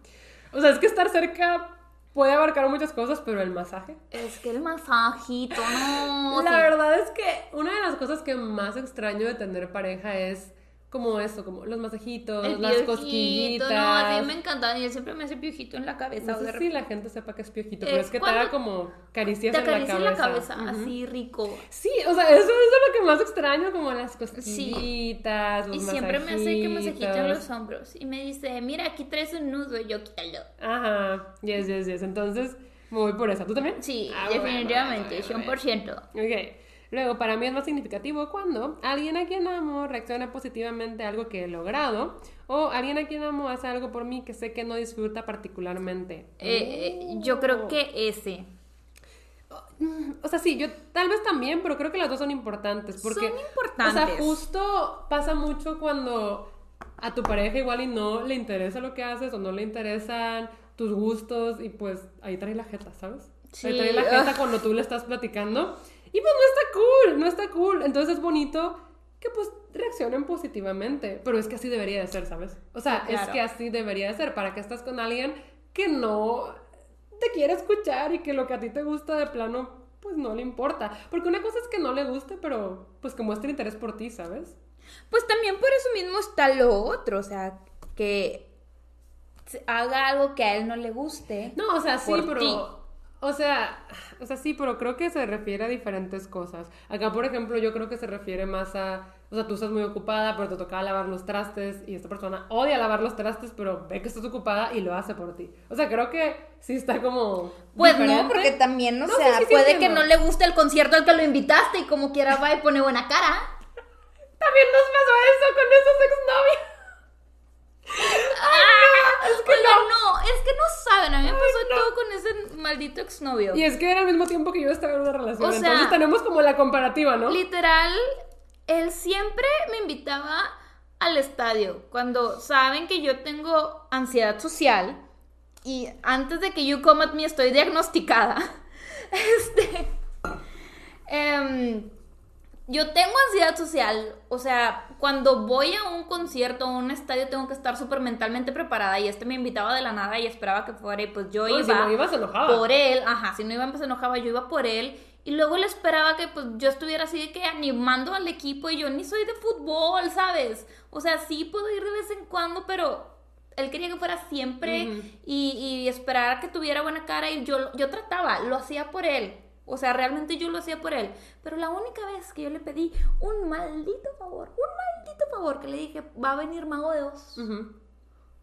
O sea, es que estar cerca puede abarcar muchas cosas, pero el masaje. Es que el masajito, no. la sí. verdad es que una de las cosas que más extraño de tener pareja es como eso, como los masajitos, El las piojito, cosquillitas. No, así me encanta. Y él siempre me hace piojito en la cabeza. No de sé si la gente sepa que es piojito, Es pero es que te haga como caricias Te en la cabeza. en la cabeza, Ujú. así rico. Sí, o sea, eso, eso es lo que más extraño, como las cosquillitas, los Y siempre me hace que masajito en los hombros. Y me dice, mira, aquí traes un nudo. Y yo, quítalo. Ajá, yes, yes, yes. Entonces, me voy por esa. ¿Tú también? Sí, Ah, bueno, definitivamente, bueno, bueno. 100%. Ok. Luego, para mí es más significativo cuando alguien a quien amo reacciona positivamente a algo que he logrado o alguien a quien amo hace algo por mí que sé que no disfruta particularmente. Eh, eh, yo creo Oh. que ese. O sea, sí, yo tal vez también, pero creo que las dos son importantes. Porque, Son importantes. O sea, justo pasa mucho cuando a tu pareja igual y no le interesa lo que haces o no le interesan tus gustos y pues ahí trae la jeta, ¿sabes? Ahí Sí. trae la jeta <laughs> cuando tú le estás platicando y pues no está cool, no está cool. Entonces es bonito que pues reaccionen positivamente, pero es que así debería de ser, ¿sabes? O sea, es que así debería de ser. ¿Para que estás con alguien que no te quiere escuchar y que lo que a ti te gusta de plano pues no le importa. Porque una cosa es que no le guste, pero pues que muestre interés por ti, ¿sabes? Pues también por eso mismo está lo otro, o sea, que haga algo que a él no le guste. No, o sea, sí, pero. ti. O sea, o sea, sí, pero creo que se refiere a diferentes cosas. Acá, por ejemplo, yo creo que se refiere más a. O sea, tú estás muy ocupada, pero te toca lavar los trastes y esta persona odia lavar los trastes, pero ve que estás ocupada y lo hace por ti. O sea, creo que sí está como. Pues no, porque también, o No, sea, sí, sí puede que no le guste el concierto al que lo invitaste y como quiera va y pone buena cara. También nos pasó eso con esos exnovios. Ah, es que oigan, no. no, es que no saben, a mí me pasó no. todo con ese maldito exnovio. Y es que era al mismo tiempo que yo estaba en una relación. O sea, entonces tenemos como la comparativa, ¿no? Literal, él siempre me invitaba al estadio cuando saben que yo tengo ansiedad social y antes de que you come at me estoy diagnosticada. <laughs> Este. em, yo tengo ansiedad social, o sea, cuando voy a un concierto o a un estadio tengo que estar súper mentalmente preparada y este me invitaba de la nada y esperaba que fuera y pues yo No, iba si no ibas, enojada. por él, ajá, si no iba pues enojaba, yo iba por él y luego le esperaba que pues yo estuviera así de que animando al equipo y yo ni soy de fútbol, ¿sabes? O sea, sí puedo ir de vez en cuando, pero él quería que fuera siempre y, y esperar que tuviera buena cara y yo, yo trataba, lo hacía por él. O sea, realmente yo lo hacía por él. Pero la única vez que yo le pedí un maldito favor, un maldito favor, que le dije, va a venir Mago de Oz.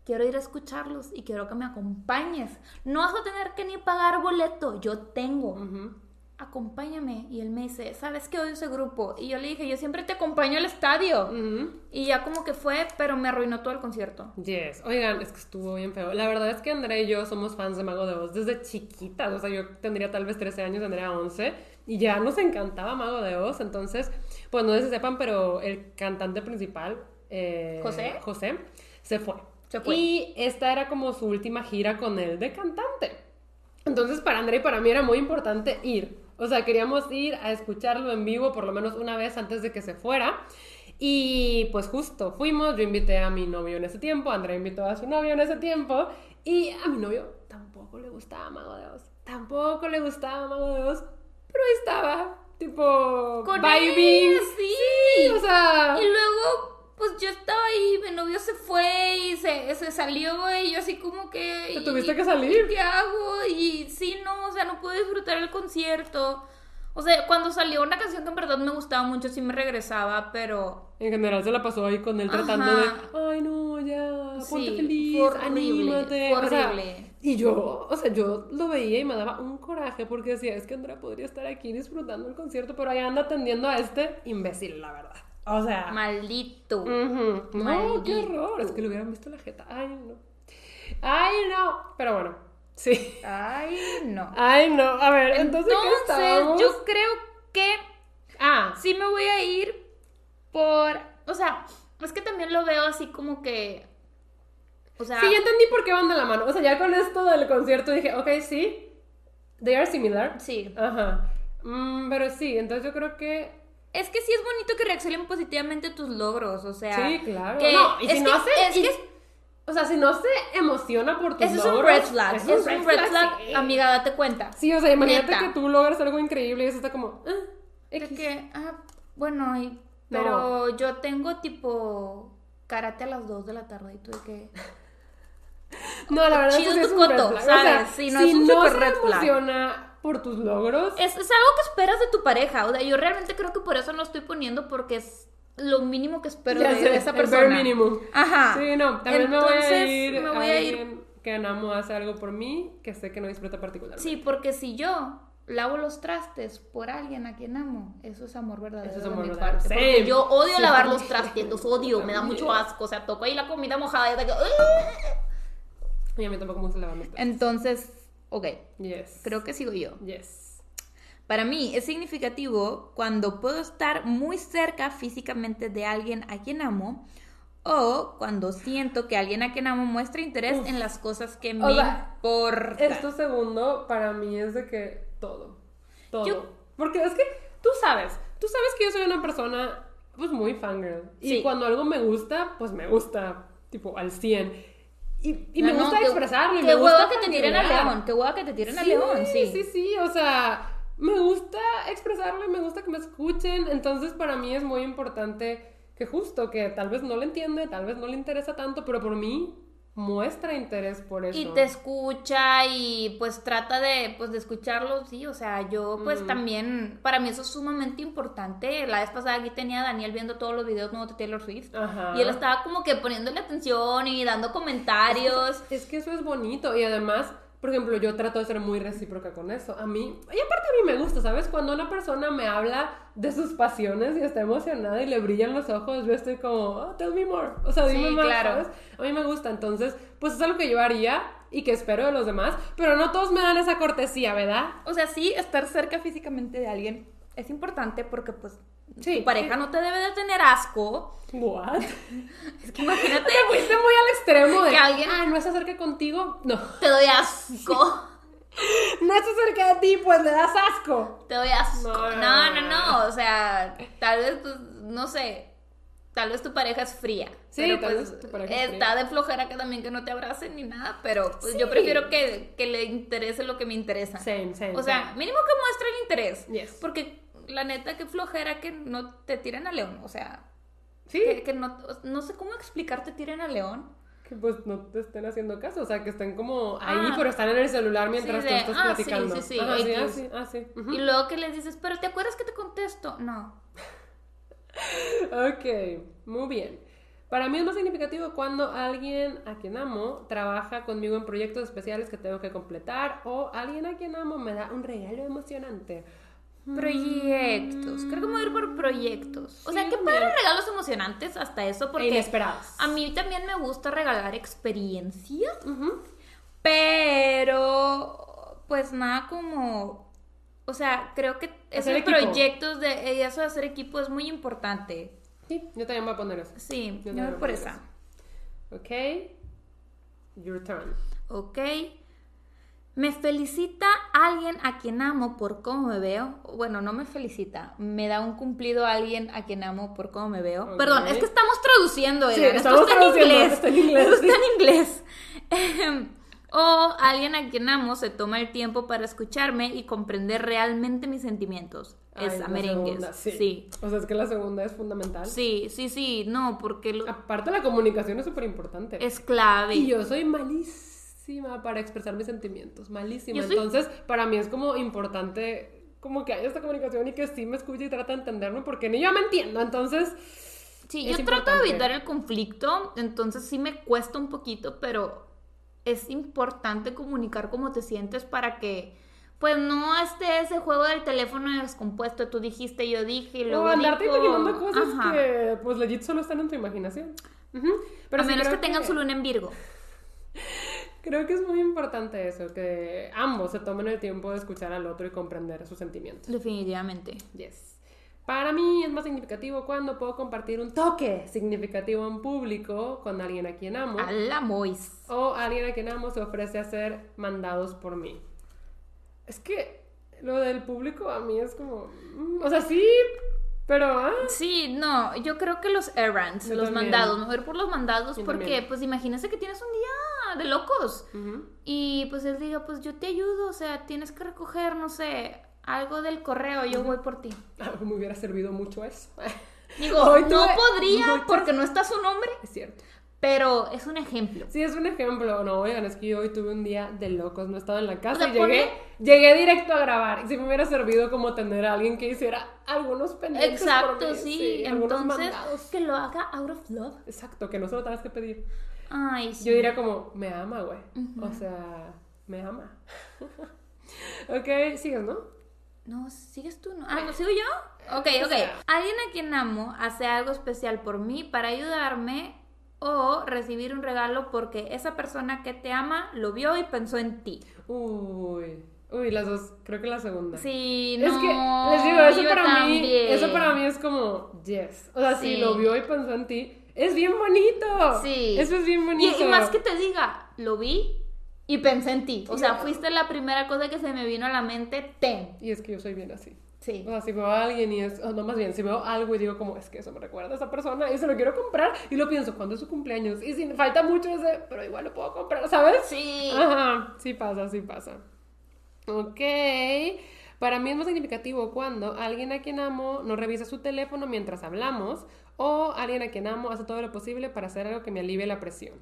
Quiero ir a escucharlos y quiero que me acompañes. No vas a tener que ni pagar boleto, yo tengo. Ujú. Acompáñame. Y él me dice, ¿sabes qué odio ese grupo? Y yo le dije, yo siempre te acompaño al estadio. Ujú. Y ya como que fue, pero me arruinó todo el concierto. Yes. Oigan, es que estuvo bien feo. La verdad es que Andrea y yo somos fans de Mago de Oz desde chiquitas. O sea, yo tendría tal vez 13 años, Andrea 11. Y ya nos encantaba Mago de Oz. Entonces, pues no sé si sepan, pero el cantante principal, eh, ¿José? José, se fue. Se fue. Y esta era como su última gira con él de cantante. Entonces, para Andrea y para mí era muy importante ir. O sea, queríamos ir a escucharlo en vivo por lo menos una vez antes de que se fuera. Y pues justo fuimos, yo invité a mi novio en ese tiempo, Andrea invitó a su novio en ese tiempo. Y a mi novio tampoco le gustaba Mago de Oz. Tampoco le gustaba Mago de Oz. Pero ahí estaba, tipo, Con vibing. él, sí. o sea... Y luego, pues yo estaba ahí, mi novio se fue y se, se salió y yo así como que... Te ¿y- tuviste que salir. ¿Qué hago? Y sí, no, o sea, no pude disfrutar el concierto. O sea, cuando salió una canción que en verdad me gustaba mucho, sí me regresaba, pero... En general se la pasó ahí con él tratando Ajá. de, ay no, ya, ponte Sí, feliz, fue horrible, anímate. fue O sea, horrible. y yo, o sea, yo lo veía y me daba un coraje porque decía, es que Andrea podría estar aquí disfrutando el concierto, pero ahí anda atendiendo a este imbécil, la verdad. O sea, Maldito. ujú. no, qué horror, es que le hubieran visto la jeta. Ay, no. Ay, no. Pero bueno, sí. Ay, no. Ay, no. A ver, entonces, ¿qué estábamos? yo creo que Ah, sí me voy a ir por... O sea, es que también lo veo así como que... O sea... Sí, ya entendí por qué van de la mano. O sea, ya con esto del concierto dije, ok, sí, they are similar. Sí. Ajá. Mm, pero sí, entonces yo creo que. Es que sí es bonito que reaccionen positivamente a tus logros, o sea... sí, claro. que- no, y si es no que- se. es y- que- o sea, si no se emociona por tus Ese es un logros. red flag, es es un red flag, sí. amiga, date cuenta. Sí, o sea, imagínate Neta. que tú logras algo increíble y eso está como. ah, De que, ah, bueno, y- No. pero yo tengo tipo karate a las 2 de la tarde y tú de que... No, la verdad Chido es que tu sí es un red coto, flag. O sea, ¿sabes? Sí, no, si es un no super se red flag. emociona por tus logros. Es, es algo que esperas de tu pareja, o sea, yo realmente creo que por eso no estoy poniendo porque es lo mínimo que espero ya de, sé, de esa el persona. bare minimum. Ajá. Sí, no, también me voy a Entonces, ir. me voy a ir- que amo hace algo por mí que sé que no disfruta particularmente. Sí, porque si yo lavo los trastes por alguien a quien amo, eso es amor verdadero. Eso es de amor mi verdadero. parte. Porque yo odio Sí, lavar también. los trastes, los odio, me da mucho asco, o sea, toco ahí la comida mojada y de que... Y a mí tampoco me gusta lavar los trastes. Entonces, ok, Yes. creo que sigo yo. Yes. Para mí es significativo cuando puedo estar muy cerca físicamente de alguien a quien amo o cuando siento que alguien a quien amo muestra interés en las cosas que me O sea, importan. Esto segundo para mí es de que todo. Todo. Yo- Porque es que tú sabes, tú sabes que yo soy una persona pues muy fangirl. Y Sí. cuando algo me gusta, pues me gusta, tipo al 100. Y, y No, me no, gusta qué- expresarlo. Qué me gusta hueva que te tiren a. León, qué hueva que te tiren a León, sí. Sí, sí, o sea, me gusta expresarlo y me gusta que me escuchen. Entonces, para mí es muy importante que justo, que tal vez no le entiende, tal vez no le interesa tanto, pero por mí muestra interés por eso. Y te escucha y pues trata de, pues, de escucharlo, sí, o sea, yo pues también, para mí eso es sumamente importante. La vez pasada aquí tenía a Daniel viendo todos los videos nuevos de Taylor Swift Ajá. y él estaba como que poniéndole atención y dando comentarios. Es que eso es bonito y además, por ejemplo, yo trato de ser muy recíproca con eso. A mí, y aparte a mí me gusta, ¿sabes? Cuando una persona me habla de sus pasiones y está emocionada y le brillan los ojos, yo estoy como, oh, tell me more. O sea, dime Sí, más, claro. ¿sabes? A mí me gusta, entonces, pues es algo que yo haría y que espero de los demás, pero no todos me dan esa cortesía, ¿verdad? O sea, sí, estar cerca físicamente de alguien es importante porque pues Sí, tu pareja no te debe de tener asco. What? <laughs> Es que imagínate, Te fuiste muy al extremo de Que alguien- ah, no se acerque contigo. No. te doy asco. No se acerque de ti, pues le das asco. Te doy asco. No, No, no. O sea, tal vez, pues, no sé. Tal vez tu pareja es fría. Sí, pero, tal pues, vez tu pareja es está de flojera que también que no te abracen ni nada. Pero pues, yo prefiero que, que le interese lo que me interesa. Same, same. O sea, same. mínimo que muestre el interés. Yes. Porque la neta, que flojera que no te tiren a león. O sea, sí. que, que no, no sé cómo explicarte tiren a león. Que pues no te estén haciendo caso, o sea, que estén como ahí, Ah. pero están en el celular mientras Sí, tú estás ah, sí, platicando. sí, sí, Ajá, sí, así. ujú. Y luego que les dices, pero ¿te acuerdas que te contesto? No. <laughs> Ok, muy bien. Para mí es más significativo cuando alguien a quien amo trabaja conmigo en proyectos especiales que tengo que completar o alguien a quien amo me da un regalo emocionante. Proyectos. Creo que me voy a ir por proyectos. O sea, qué padre regalos emocionantes hasta eso, porque inesperados. a mí también me gusta regalar experiencias, pero pues nada como... O sea, creo que Hacer esos equipo. proyectos de y eso de hacer equipo es muy importante. Sí, yo también voy a poner eso. Sí, Yo yo voy por esa. Ok. Your turn. Ok. Me felicita alguien a quien amo por cómo me veo. Bueno, no me felicita. Me da un cumplido a alguien a quien amo por cómo me veo. Perdón, es que estamos traduciendo, Sí. Esto está en inglés. está en inglés, Esto está en inglés. Ejem. <laughs> O alguien a quien amo se toma el tiempo para escucharme y comprender realmente mis sentimientos. Ay, Es a merengues. segunda, sí. O sea, es que la segunda es fundamental. Sí, sí, sí. No, porque lo- Aparte, la comunicación es súper importante. es clave. Y yo soy malísima para expresar mis sentimientos, malísima. Soy- Entonces, para mí es como importante como que haya esta comunicación y que sí me escuche y trate de entenderme porque ni yo me entiendo. Entonces, Sí, yo trato de evitar el conflicto, entonces sí me cuesta un poquito, pero es importante comunicar cómo te sientes para que pues no esté ese juego del teléfono descompuesto, tú dijiste, yo dije, y luego o andarte imaginando cosas Ajá. que pues legit solo están en tu imaginación. Pero a sí menos que creo tengan su luna en Virgo. Creo que es muy importante eso, que ambos se tomen el tiempo de escuchar al otro y comprender sus sentimientos. Definitivamente. Yes. Para mí es más significativo cuando puedo compartir un toque significativo en público con alguien a quien amo. A la Mois. O alguien a quien amo se ofrece a ser mandados por mí. Es que lo del público a mí es como... mm, o sea, sí, pero... ah, Sí, no, yo creo que los errands, Yo los también. mandados, me voy a ir por los mandados Yo porque también. pues imagínense que tienes un día de locos. Y pues él diga, pues yo te ayudo, o sea, tienes que recoger, no sé, algo del correo, yo voy por ti. <laughs> Ah, me hubiera servido mucho eso. Digo, Hoy no podría porque no está su nombre, Es cierto. Pero es un ejemplo. Sí, es un ejemplo. No, oigan, es que yo hoy tuve un día de locos. No estaba en la casa O sea, y llegué, llegué directo a grabar. Sí me hubiera servido como tener a alguien que hiciera algunos pendientes. por Exacto, mí, sí. algunos Entonces, que lo haga out of love. Exacto, que no se lo tengas que pedir. Ay, sí. Yo diría como, me ama, güey. O sea, me ama. <laughs> ok, sigues, ¿no? No, sigues tú, ¿no? Ah, ¿no sigo yo? Ok, O ok. sea- Alguien a quien amo hace algo especial por mí para ayudarme o recibir un regalo porque esa persona que te ama lo vio y pensó en ti. Uy, uy, las dos, creo que la segunda. Sí, no. Es que, les digo, eso para mí, también. eso para mí es como, yes. O sea, si lo vio y pensó en ti, es bien bonito. Sí. Eso es bien bonito. y más que te diga, lo vi y pensé en ti. O sea, fuiste la primera cosa que se me vino a la mente, ten. Y es que yo soy bien así. Sí. O sea, si veo a alguien y es, o no, más bien, si veo algo y digo como, es que eso me recuerda a esa persona y se lo quiero comprar y lo pienso, ¿cuándo es su cumpleaños? Y si falta mucho ese, pero igual lo puedo comprar, ¿sabes? Sí. Ajá, sí pasa, sí pasa. Ok. Para mí es más significativo cuando alguien a quien amo no revisa su teléfono mientras hablamos o alguien a quien amo hace todo lo posible para hacer algo que me alivie la presión.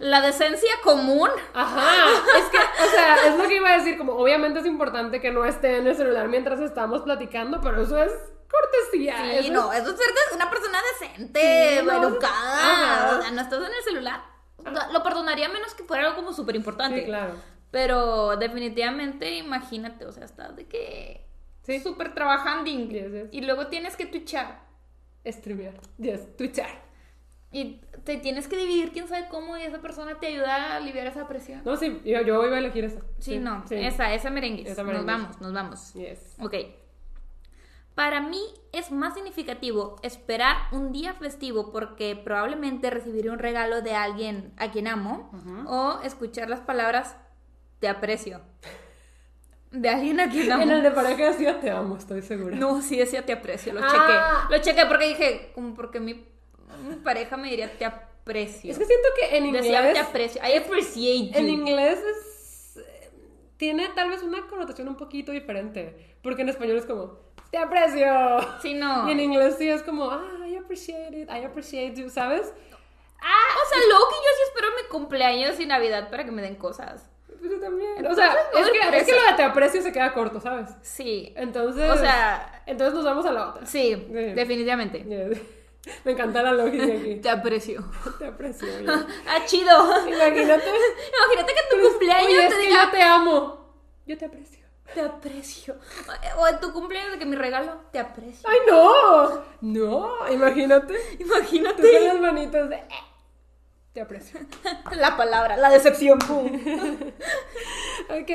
La decencia común. Ajá, es que, o sea, es lo que iba a decir, como obviamente es importante que no esté en el celular mientras estamos platicando, pero eso es cortesía. Sí, eso no, es- eso es ser una persona decente, Sí, no, educada. O sea, no estás en el celular. Lo perdonaría menos que fuera algo como súper importante. Sí, claro. Pero definitivamente, imagínate, o sea, estás de que. Sí. Súper trabajando. Yes, yes. Y luego tienes que twitchar. Streamear. Yes, twitchar. Y te tienes que dividir quién sabe cómo y esa persona te ayuda a aliviar esa presión. No, sí, yo, yo iba a elegir esa. Sí, no, sí. esa, esa merengue. Esa Nos vamos, nos vamos. Yes. Ok. Para mí es más significativo esperar un día festivo porque probablemente recibiré un regalo de alguien a quien amo o escuchar las palabras te aprecio. De alguien a quien amo. En <laughs> el de pareja decía te amo, estoy segura. No, sí decía te aprecio, lo Ah. chequé. Lo chequé porque dije, como porque mi, mi pareja me diría te aprecio. Es que siento que en inglés. Decía te aprecio. I appreciate you. En inglés es. Tiene tal vez una connotación un poquito diferente. Porque en español es como, te aprecio. Sí, no. <laughs> Y en inglés sí es como, ah, I appreciate it, I appreciate you, ¿sabes? Ah, o sea, luego que yo sí espero mi cumpleaños y Navidad para que me den cosas. Pues yo también. O sea, es que, es que lo de te aprecio se queda corto, ¿sabes? Sí. Entonces. O sea- Entonces nos vamos a la otra. Sí, definitivamente. <laughs> Me encanta la lógica aquí. <laughs> Te aprecio. Te aprecio. <laughs> Ah, chido. Imagínate. Imagínate que en tu cumpleaños Oye, es te que diga yo te amo. Yo te aprecio. te aprecio. O en tu cumpleaños de que mi regalo te aprecio. ¡Ay, no! No, imagínate. Tú con Imagínate las manitas de... Te aprecio. <laughs> la palabra, la decepción. pum. <laughs> Ok,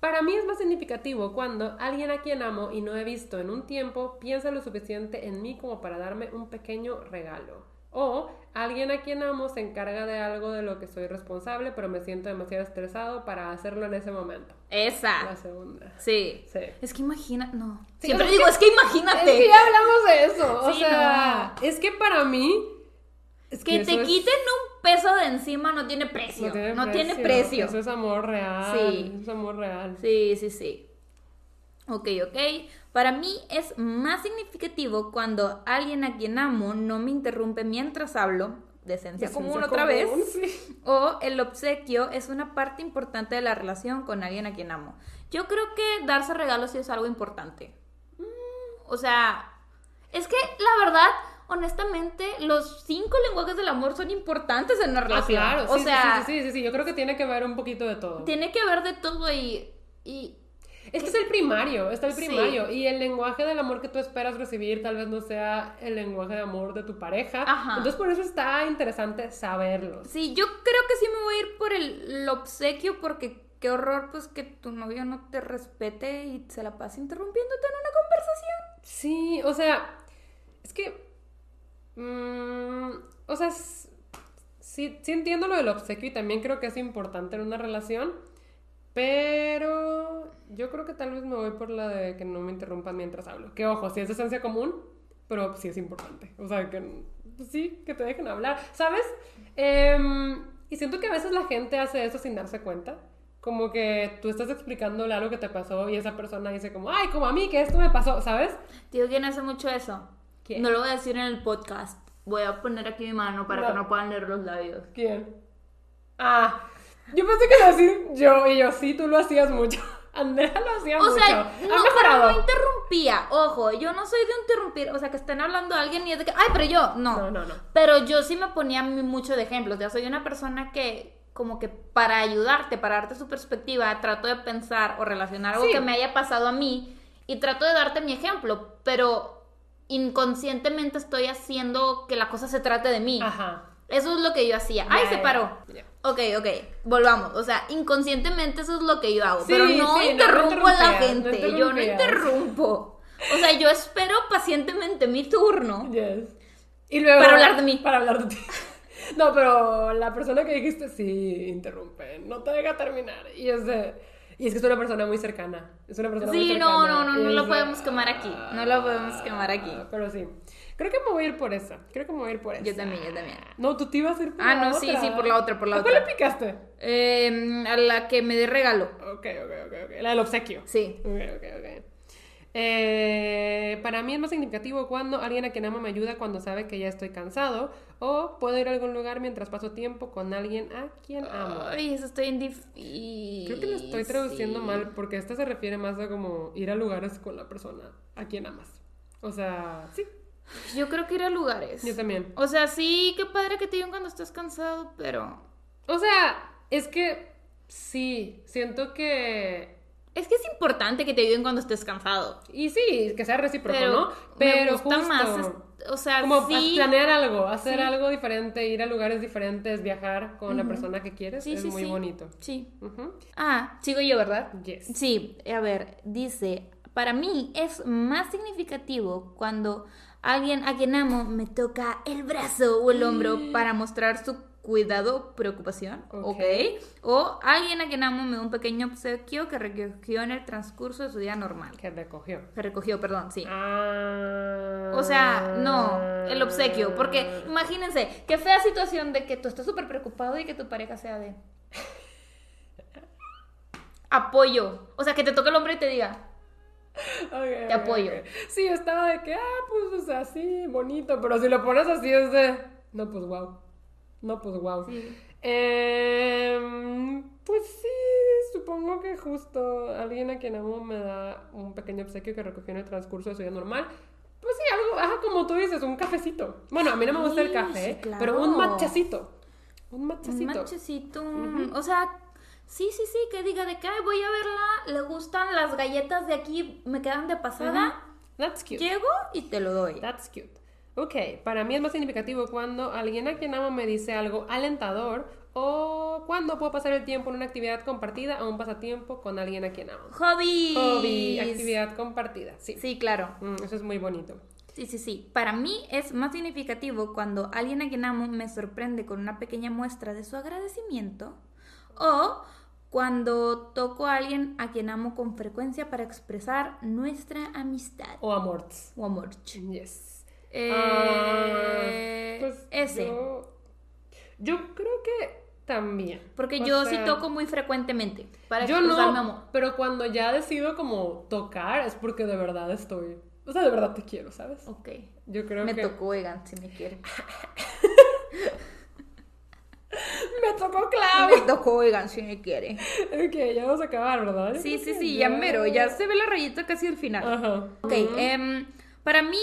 para mí es más significativo cuando alguien a quien amo y no he visto en un tiempo piensa lo suficiente en mí como para darme un pequeño regalo. O alguien a quien amo se encarga de algo de lo que soy responsable, pero me siento demasiado estresado para hacerlo en ese momento. La Esa. segunda. Sí. Sí. Es que imagina, no. Sí, Siempre o digo, es es que imagínate. Es que ya hablamos de eso. O Sí, sea, es que para mí. Es que te es- quiten un peso de encima no tiene precio. No tiene, precio. Eso es amor real. Sí. Eso es amor real. Sí, sí, sí. Ok, ok. Para mí es más significativo cuando alguien a quien amo no me interrumpe mientras hablo, decencia Decencia común otra común, vez, sí. o el obsequio es una parte importante de la relación con alguien a quien amo. Yo creo que darse regalos sí es algo importante. O sea, es que la verdad, honestamente, los cinco lenguajes del amor son importantes en una Ah, relación. claro. o sí, sí, sea, sí, sí, sí, sí. Yo creo que tiene que ver un poquito de todo. tiene que ver de todo y... y Es que es el primario, está el Sí. primario. Y el lenguaje del amor que tú esperas recibir tal vez no sea el lenguaje de amor de tu pareja. Ajá. Entonces por eso está interesante saberlo. Sí, yo creo que sí me voy a ir por el, el obsequio porque qué horror pues que tu novio no te respete y se la pase interrumpiéndote en una conversación. Sí, o sea, es que... mm, o sea, sí, sí entiendo lo del obsequio y también creo que es importante en una relación, pero yo creo que tal vez me voy por la de que no me interrumpan mientras hablo. Que ojo, sí es esencia común, pero sí es importante. O sea, que pues sí, que te dejen hablar. ¿Sabes? Em, y siento que a veces la gente hace eso sin darse cuenta. Como que tú estás explicándole algo que te pasó y esa persona dice como, ay, como a mí, que esto me pasó, ¿sabes? Tío, ¿quién hace mucho eso? ¿Quién? No lo voy a decir en el podcast. Voy a poner aquí mi mano para No. que no puedan leer los labios. ¿Quién? Ah, yo pensé que a decir yo y yo, sí, tú lo hacías mucho. <laughs> Andrea lo hacía O mucho. sea, ha no, pero no interrumpía. Ojo, yo no soy de interrumpir. O sea, que estén hablando a alguien y es de que, ay, pero yo, no. No, no, no. Pero yo sí me ponía mucho de ejemplos. Ya soy una persona que, como que para ayudarte, para darte su perspectiva, trato de pensar o relacionar algo Sí. que me haya pasado a mí y trato de darte mi ejemplo. Pero inconscientemente estoy haciendo que la cosa se trate de mí. Ajá. Eso es lo que yo hacía. ¡Ay, se paró! ya. Ok, ok, volvamos. O sea, inconscientemente eso es lo que yo hago. Sí, pero no sí, no, no interrumpo a la no gente. yo no interrumpo. O sea, yo espero pacientemente mi turno. Yes. Y luego, Para hablar de mí. Para hablar de ti. <laughs> No, pero la persona que dijiste sí interrumpe, no te deja terminar. Y es de- y es que es una persona muy cercana. Es una persona muy Sí, cercana. no, no, no, no es lo de- podemos quemar aquí. No lo podemos quemar aquí. Ah, Pero sí. Creo que me voy a ir por esa. Creo que me voy a ir por esa. Yo también, yo también. No, tú te ibas a ir por Ah, la no, sí, otra. sí, por la otra, por la ¿A cuál otra. le picaste? Eh, a la que me dé regalo. Ok, ok, ok, ok. La del obsequio. Sí. Ok, ok, ok. Eh, para mí es más significativo cuando alguien a quien amo me ayuda cuando sabe que ya estoy cansado o puedo ir a algún lugar mientras paso tiempo con alguien a quien amo. Ay, eso estoy en difícil. Creo que lo estoy traduciendo mal porque esta se refiere más a como ir a lugares con la persona a quien amas. O sea, sí, Yo creo que ir a lugares. yo también. O sea, sí, qué padre que te digan cuando estás cansado, pero... O sea, es que sí, siento que... Es que es importante que te ayuden cuando estés cansado. Y sí, que sea recíproco, Pero, ¿no? me Pero gusta justo, más, o sea, como sí. planear algo, hacer Sí. algo diferente, ir a lugares diferentes, viajar con la persona que quieres, Sí, es muy bonito. Sí. Ah, sigo yo, ¿verdad? Yes. Sí, a ver, dice, para mí es más significativo cuando alguien a quien amo me toca el brazo o el hombro <gasps> para mostrar su cuidado, preocupación, Ok. ¿ok? O alguien a quien amo me da un pequeño obsequio que recogió en el transcurso de su día normal. Que recogió. Que recogió, perdón, sí. Ah. O sea, no, el obsequio. Porque imagínense, qué fea situación de que tú estás súper preocupado y que tu pareja sea de. Apoyo. O sea, que te toque el hombre y te diga. te Te apoyo. Sí, estaba de que, ah, pues, o sea, sí, bonito, pero si lo pones así es de, no, pues, wow. No, pues, wow. Sí. Em, pues sí, supongo que justo alguien a quien amo me da un pequeño obsequio que recogió en el transcurso de su día normal. Pues sí, algo, como tú dices, un cafecito. Bueno, a mí no me gusta el café, sí, claro. pero un matchacito. Un Un matchacito. manchecito. un- O sea, sí, sí, sí, que diga de que "Ay, voy a verla, le gustan las galletas de aquí, me quedan de pasada. That's cute. Llego y te lo doy. That's cute. Ok, para mí es más significativo cuando alguien a quien amo me dice algo alentador o cuando puedo pasar el tiempo en una actividad compartida o un pasatiempo con alguien a quien amo. Hobbies. Hobby, actividad compartida, sí. Sí, claro. Mm, eso es muy bonito. Sí, sí, sí. Para mí es más significativo cuando alguien a quien amo me sorprende con una pequeña muestra de su agradecimiento o cuando toco a alguien a quien amo con frecuencia para expresar nuestra amistad O amorts. o amor. Yes. Eh, Ah, pues ese. Yo, yo creo que también. Porque O yo sea, sí toco muy frecuentemente para Yo expresar mi no, amor. pero cuando ya decido como tocar es porque de verdad estoy, o sea, de verdad te quiero, ¿sabes? Ok. Yo creo Me que tocó, oigan, si me quiere. <laughs> me tocó clavo. Me tocó, oigan, si me quiere. ok, ya vamos a acabar, ¿verdad? Sí, sí, sí, ya mero, ya se ve la rayita casi al final. Ajá. Ok, em, para mí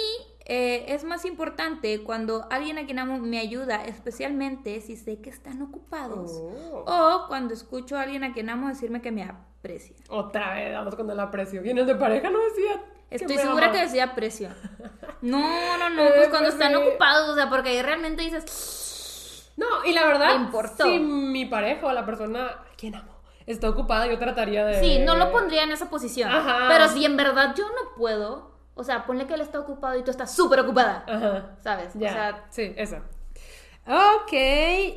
eh, es más importante cuando alguien a quien amo me ayuda, especialmente si sé que están ocupados. Oh. O cuando escucho a alguien a quien amo decirme que me aprecia. Otra vez, vamos con el aprecio. ¿Y en el de pareja no decía? Estoy segura que decía aprecio. <laughs> No, no, no, Eh, pues cuando pues están sí. ocupados, o sea, porque ahí realmente dices, No, y la verdad, si mi pareja o la persona a quien amo está ocupada, yo trataría de... sí, no lo pondría en esa posición. Ajá. Pero si en verdad yo no puedo, o sea, ponle que él está ocupado y tú estás súper ocupada, Ajá. ¿sabes? Ya, O sea, sí, esa. Ok,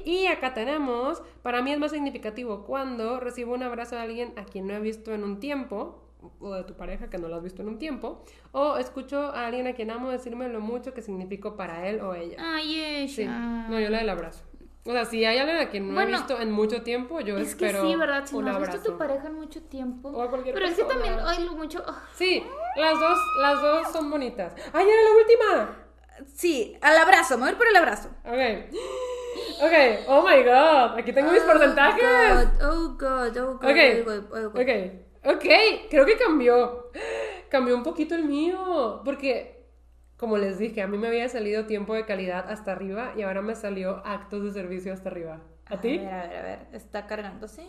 y acá tenemos, para mí es más significativo cuando recibo un abrazo de alguien a quien no he visto en un tiempo, o de tu pareja que no lo has visto en un tiempo, o escucho a alguien a quien amo decirme lo mucho que significo para él o ella. ay, ella. Sí, no, yo la del abrazo. O sea, si hay alguien a quien no Bueno, he visto en mucho tiempo, yo Es que espero sí, ¿verdad? Si un no has abrazo. visto a tu pareja en mucho tiempo. O a cualquier Pero es que persona. también, ay, lo mucho. ah. Sí, las dos, las dos son bonitas. ¡Ay, era la última! Sí, al abrazo, me voy a ir por el abrazo. Ok. Ok, oh my god, aquí tengo mis porcentajes. Oh god, oh god, oh god. Ok, oh god, oh god. ok, ok, creo que cambió. Cambió un poquito el mío, porque, como les dije, a mí me había salido tiempo de calidad hasta arriba y ahora me salió actos de servicio hasta arriba. ¿A ti? ver, a ver, a ver. Está cargándose.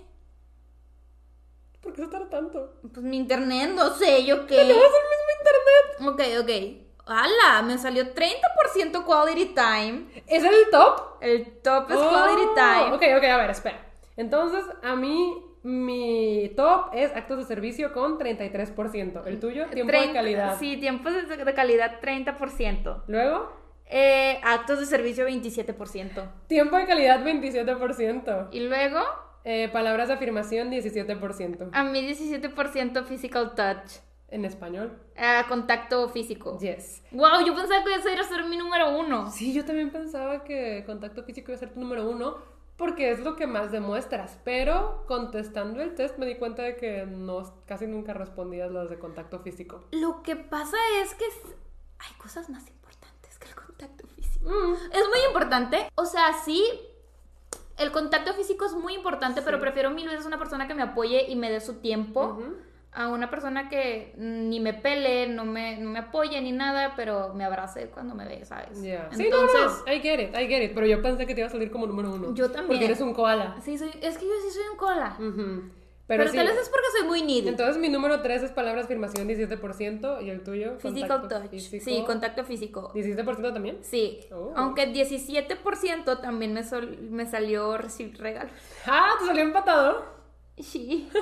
¿Por qué se tarda tanto? Pues mi internet, no sé, yo qué. <laughs> Tenemos el mismo internet. Ok, ok. ¡Hala! Me salió 30% quality time. ¿Es el top? El top es Oh, quality time. Ok, ok, a ver, espera. Entonces, a mí, mi top es actos de servicio con 33%. El tuyo, tiempo de 30 calidad. Sí, tiempo de, calidad 30%. Luego, Eh, actos de servicio 27%. tiempo de calidad 27%. Y luego, Eh, palabras de afirmación 17%. a mí 17% physical touch. En español. Ah, contacto físico. Yes. Wow, yo pensaba que ese iba a ser mi número uno. Sí, yo también pensaba que contacto físico iba a ser tu número uno, porque es lo que más demuestras. Pero contestando el test me di cuenta de que no, casi nunca respondías las de contacto físico. Lo que pasa es que hay cosas más importantes que el contacto físico. Mm, Es muy importante. O sea, sí, el contacto físico es muy importante, pero prefiero mil veces una persona que me apoye y me dé su tiempo. A una persona que ni me pele, no me, no me apoye ni nada, pero me abrace cuando me ve, ¿sabes? Ya. Sí, no, Entonces, no, I get it, I get it. Pero yo pensé que te iba a salir como número uno. Yo también. Porque eres un koala. sí, soy, es que yo sí soy un cola. Ujú. Pero, Pero, sí. tal vez es porque soy muy needy. Entonces mi número 3 es palabra afirmación 17% y el tuyo Physical touch. físico, Sí, contacto físico. 17% también. Sí, Oh. aunque 17% también me, sol- me salió recibir regalos. Ah, te salió empatado. Sí. <laughs>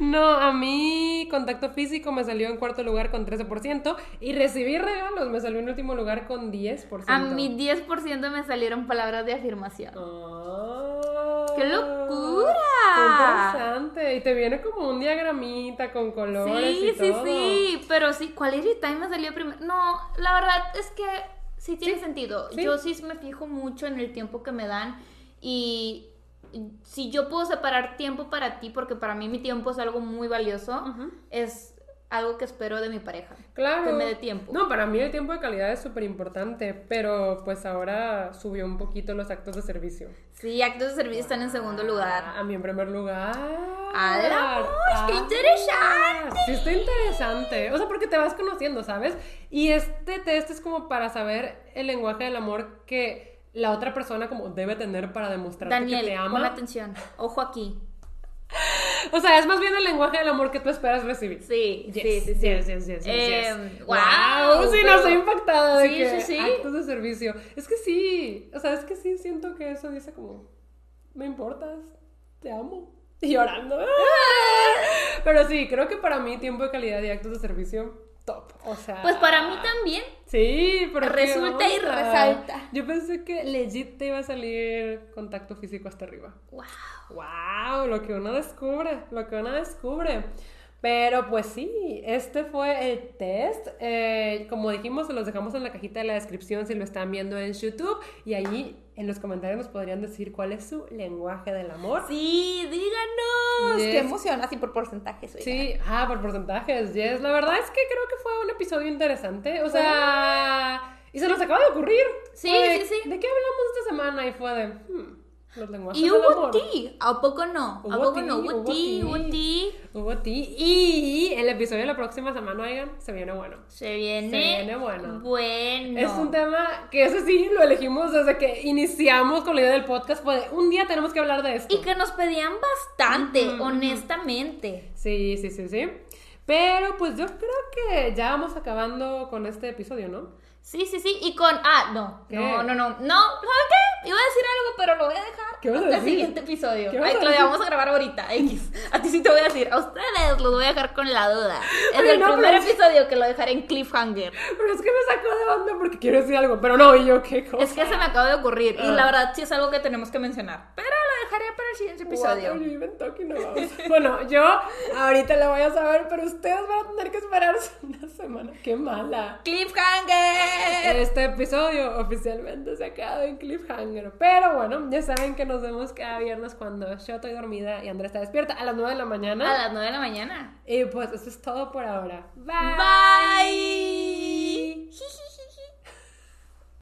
No, a mí contacto físico me salió en cuarto lugar con 13% y recibí regalos me salió en último lugar con 10%. A mi 10% me salieron palabras de afirmación. Ah, ¡Qué locura! qué interesante. Y te viene como un diagramita con colores Sí, y sí, todo. sí. Pero sí, Quality Time me salió primero. No, la verdad es que sí tiene Sí, sentido. sí. Yo sí me fijo mucho en el tiempo que me dan y si yo puedo separar tiempo para ti, porque para mí mi tiempo es algo muy valioso, es algo que espero de mi pareja. Claro. Que me dé tiempo. No, para mí el tiempo de calidad es súper importante, pero pues ahora subió un poquito los actos de servicio. Sí, actos de servicio están en segundo lugar. Ah, A mí en primer lugar. ¡Hala, mosh! ¡Qué Ah, interesante! Sí, está interesante. O sea, porque te vas conociendo, ¿sabes? Y este test es como para saber el lenguaje del amor que la otra persona como debe tener para demostrarte Daniel, que te pon ama. atención. Ojo aquí. <laughs> O sea, es más bien el lenguaje del amor que tú esperas recibir. Sí, Yes, sí, sí, sí. yes, yes, Eh, yes. wow, Wow, sí, no pero- estoy impactada de Sí, que sí, sí. actos de servicio. Es que sí, o sea, es que sí siento que eso dice como, me importas, te amo. Y <laughs> llorando. Pero sí, creo que para mí tiempo de calidad y actos de servicio, top. O sea... Pues para mí también. Sí, pero Resulta y resalta. Yo pensé que legit te iba a salir contacto físico hasta arriba. Wow. ¡Wow! Lo que uno descubre, lo que uno descubre. Pero pues sí, este fue el test. Eh, como dijimos, se los dejamos en la cajita de la descripción si lo están viendo en YouTube. Y allí en los comentarios nos podrían decir cuál es su lenguaje del amor. Sí, díganos. Yes. Qué emoción, así por porcentajes. oigan. Sí, ah, por porcentajes, yes. La verdad es que creo que fue un episodio interesante. O sea, y se nos acaba de ocurrir. Sí, Fue de, sí, sí. ¿De qué hablamos esta semana? Y fue de, hmm, los lenguajes Y del hubo amor. ti. ¿A poco no? ¿A poco no? Hubo ti, hubo ti. Hubo ti. Y el episodio de la próxima semana, oigan, se viene bueno. Se viene. Se viene bueno. Bueno. Es un tema que ese sí lo elegimos desde que iniciamos con la idea del podcast. De, un día tenemos que hablar de esto. Y que nos pedían bastante, honestamente. Sí, sí, sí, sí. Pero pues yo creo que ya vamos acabando con este episodio, ¿no? Sí, sí, sí. Y con. Ah, no. ¿Qué? No, no, no. No, ¿sabes qué? Iba a decir algo, pero lo voy a dejar ¿Qué vas a hasta el decir? siguiente episodio. ¿Qué vas Ay, a Claudia, decir? vamos a grabar ahorita. X. A ti sí te voy a decir. A ustedes los voy a dejar con la duda. Es Oye, el no, primer pero- episodio que lo dejaré en cliffhanger. Pero es que me sacó de onda porque quiero decir algo. Pero no, y yo qué cosa. Es que se me acaba de ocurrir. Y Ah. la verdad sí es algo que tenemos que mencionar. Pero lo dejaré para el siguiente What episodio. are you even talking about? bueno, yo ahorita lo voy a saber, pero ustedes van a tener que esperar una semana. ¡Qué mala! ¡Cliffhanger! Este episodio oficialmente se ha quedado en cliffhanger. Pero bueno, ya saben que nos vemos cada viernes cuando yo estoy dormida y Andrea está despierta a las 9 de la mañana. A las 9 de la mañana. Y pues eso es todo por ahora. Bye. Bye.